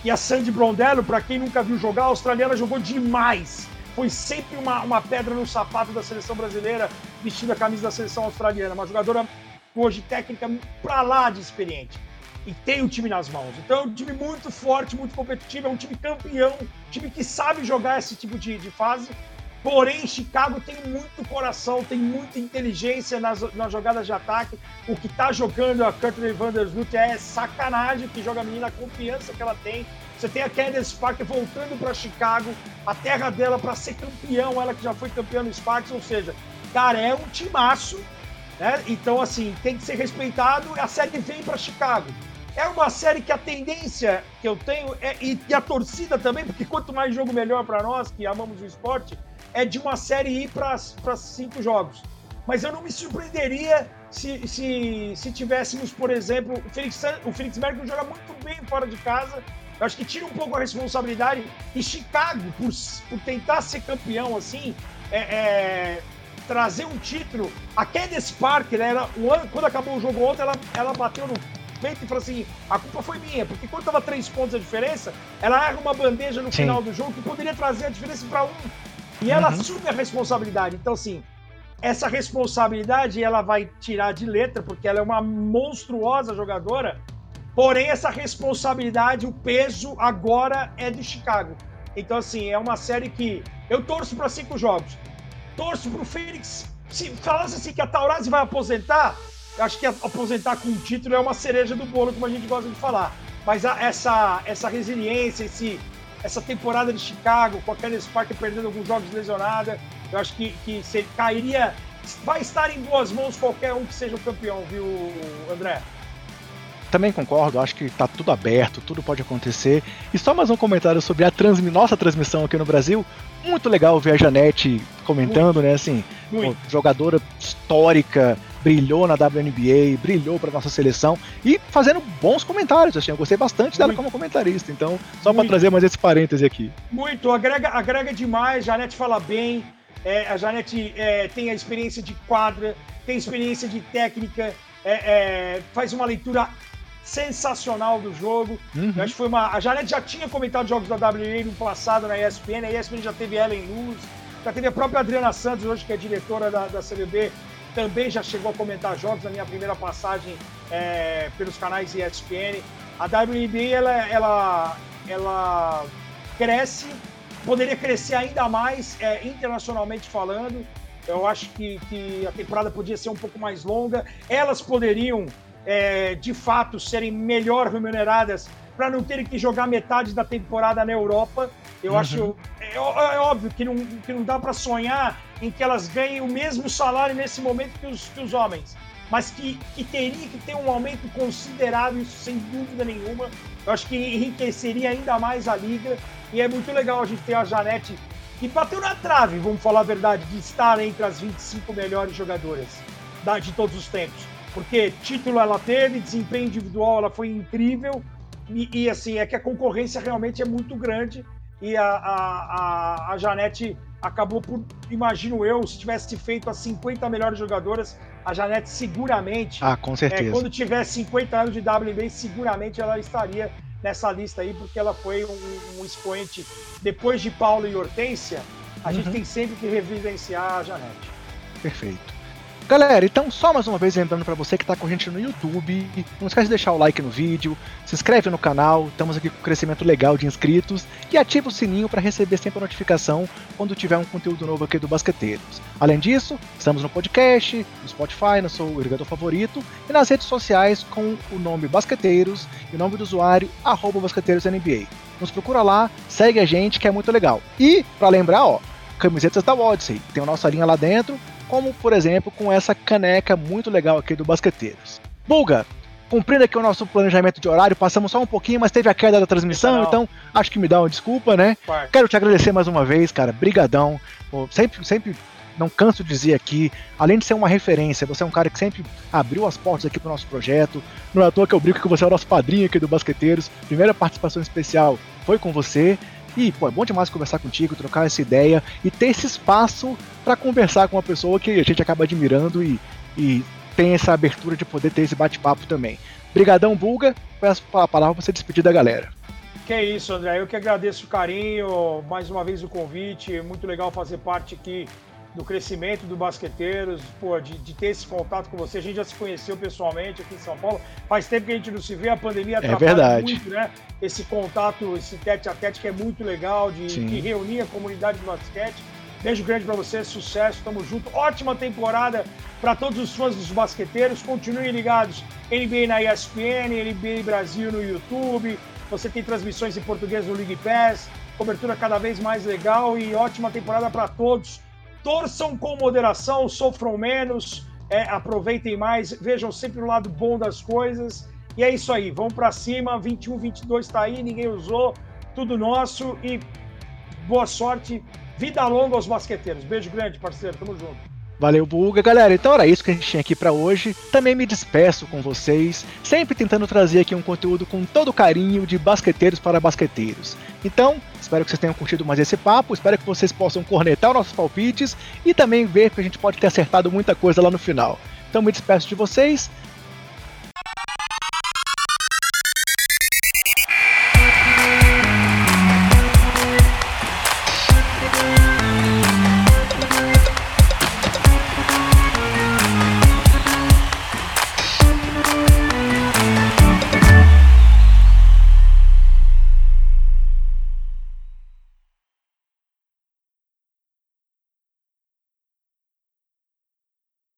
E a Sandy Brondello, para quem nunca viu jogar, a australiana jogou demais. Foi sempre uma, uma pedra no sapato da seleção brasileira, vestindo a camisa da seleção australiana. Uma jogadora hoje técnica pra lá de experiente. E tem o time nas mãos. Então é um time muito forte, muito competitivo, é um time campeão, um time que sabe jogar esse tipo de, de fase Porém, Chicago tem muito coração, tem muita inteligência nas, nas jogadas de ataque. O que está jogando a Courtney Vandersloot é sacanagem, que joga a menina, a confiança que ela tem. Você tem a Candace Parker voltando para Chicago, a terra dela para ser campeão, ela que já foi campeã no Sparks, ou seja, cara, é um timaço, né? Então, assim, tem que ser respeitado. A série vem para Chicago. É uma série que a tendência que eu tenho, é, e, e a torcida também, porque quanto mais jogo melhor para nós que amamos o esporte, é de uma série ir para cinco jogos. Mas eu não me surpreenderia se, se, se tivéssemos, por exemplo, o Felix, o Felix Mercury joga muito bem fora de casa. Eu acho que tira um pouco a responsabilidade. E Chicago, por, por tentar ser campeão assim, é, é, trazer um título. A Candice Parker, ela, ano, quando acabou o jogo ontem, ela, ela bateu no peito e falou assim: a culpa foi minha, porque quando tava três pontos a diferença, ela erra uma bandeja no Sim. final do jogo que poderia trazer a diferença para um. E ela uhum. assume a responsabilidade. Então, assim, essa responsabilidade ela vai tirar de letra, porque ela é uma monstruosa jogadora. Porém, essa responsabilidade, o peso agora é de Chicago. Então, assim, é uma série que eu torço para cinco jogos. Torço para o Fênix. Se falasse assim que a Taurasi vai aposentar, eu acho que aposentar com um título é uma cereja do bolo, como a gente gosta de falar. Mas a, essa, essa resiliência, esse, essa temporada de Chicago, com a Parker perdendo alguns jogos lesionada, eu acho que, que se, cairia. Vai estar em boas mãos qualquer um que seja o campeão, viu, André? Também concordo, acho que está tudo aberto, tudo pode acontecer. E só mais um comentário sobre a transmi nossa transmissão aqui no Brasil. Muito legal ver a Janete comentando, Muito. né? Assim, jogadora histórica, brilhou na WNBA, brilhou para nossa seleção e fazendo bons comentários. Assim, eu gostei bastante Muito. dela como comentarista. Então, só para trazer mais esse parêntese aqui. Muito, agrega, agrega demais. Janete fala bem. É, a Janete é, tem a experiência de quadra, tem experiência de técnica, é, é faz uma leitura sensacional do jogo. Uhum. Eu acho que foi uma. A Janete já tinha comentado jogos da WNBA no passado na ESPN, a ESPN já teve ela em luz, já teve a própria Adriana Santos, hoje que é diretora da, da CBB, também já chegou a comentar jogos na minha primeira passagem é, pelos canais ESPN. A WNBA ela, ela, ela cresce, poderia crescer ainda mais é, internacionalmente falando. Eu acho que, que a temporada podia ser um pouco mais longa. Elas poderiam, é, de fato, serem melhor remuneradas para não terem que jogar metade da temporada na Europa. Eu uhum. acho. É, é, óbvio que não, que não dá para sonhar em que elas ganhem o mesmo salário nesse momento que os, que os homens, mas que, que teria que ter um aumento considerável, isso sem dúvida nenhuma. Eu acho que enriqueceria ainda mais a liga. E é muito legal a gente ter a Janete, que bateu na trave, vamos falar a verdade, de estar entre as 25 melhores jogadoras de todos os tempos. Porque título ela teve, desempenho individual ela foi incrível. E, e, assim, é que a concorrência realmente é muito grande e a, a, a, a Janete acabou por, imagino eu, se tivesse feito as 50 melhores jogadoras, a Janete seguramente. Ah, com certeza. É, quando tivesse 50 anos de WNBA, seguramente ela estaria nessa lista aí, porque ela foi um, um expoente. Depois de Paulo e Hortência, a uhum. gente tem sempre que revivenciar a Janete. Perfeito. Galera, então só mais uma vez lembrando para você que está com a gente no YouTube, não esquece de deixar o like no vídeo, se inscreve no canal, estamos aqui com um crescimento legal de inscritos e ativa o sininho para receber sempre a notificação quando tiver um conteúdo novo aqui do Basqueteiros. Além disso, estamos no podcast, no Spotify, no seu irrigador favorito e nas redes sociais com o nome Basqueteiros e o nome do usuário BasqueteirosNBA. Nos procura lá, segue a gente que é muito legal. E, para lembrar, ó, camisetas da Odyssey, tem a nossa linha lá dentro, como por exemplo com essa caneca muito legal aqui do Basqueteiros. Bulga, cumprindo aqui o nosso planejamento de horário, passamos só um pouquinho, mas teve a queda da transmissão, então acho que me dá uma desculpa, né? Quero te agradecer mais uma vez, cara, brigadão. Pô, sempre, sempre não canso de dizer aqui, além de ser uma referência, você é um cara que sempre abriu as portas aqui para o nosso projeto. Não é à toa que eu brinco que você é o nosso padrinho aqui do Basqueteiros. Primeira participação especial foi com você. E, pô, é bom demais conversar contigo, trocar essa ideia e ter esse espaço para conversar com uma pessoa que a gente acaba admirando e, e tem essa abertura de poder ter esse bate-papo também. Brigadão, Bulga. Peço a palavra para você despedir da galera. Que é isso, André. Eu que agradeço o carinho, mais uma vez o convite. Muito legal fazer parte aqui do crescimento do Basqueteiros, pô, de, de, ter esse contato com você. A gente já se conheceu pessoalmente aqui em São Paulo. Faz tempo que a gente não se vê, a pandemia é verdade. muito, né? Esse contato, esse tete a tete que é muito legal, de, de reunir a comunidade do basquete. Beijo grande para você, sucesso, tamo junto. Ótima temporada para todos os fãs dos basqueteiros. Continuem ligados. NBA na ESPN, NBA Brasil no YouTube. Você tem transmissões em português no League Pass. Cobertura cada vez mais legal e ótima temporada para todos torçam com moderação, sofram menos, é, aproveitem mais, vejam sempre o lado bom das coisas. E é isso aí, vamos para cima. 21, 22 está aí, ninguém usou, tudo nosso e boa sorte. Vida longa aos basqueteiros. Beijo grande, parceiro. Tamo junto. Valeu, Buga. Galera, então era isso que a gente tinha aqui para hoje. Também me despeço com vocês, sempre tentando trazer aqui um conteúdo com todo carinho de basqueteiros para basqueteiros. Então, espero que vocês tenham curtido mais esse papo, espero que vocês possam cornetar os nossos palpites e também ver que a gente pode ter acertado muita coisa lá no final. Então me despeço de vocês,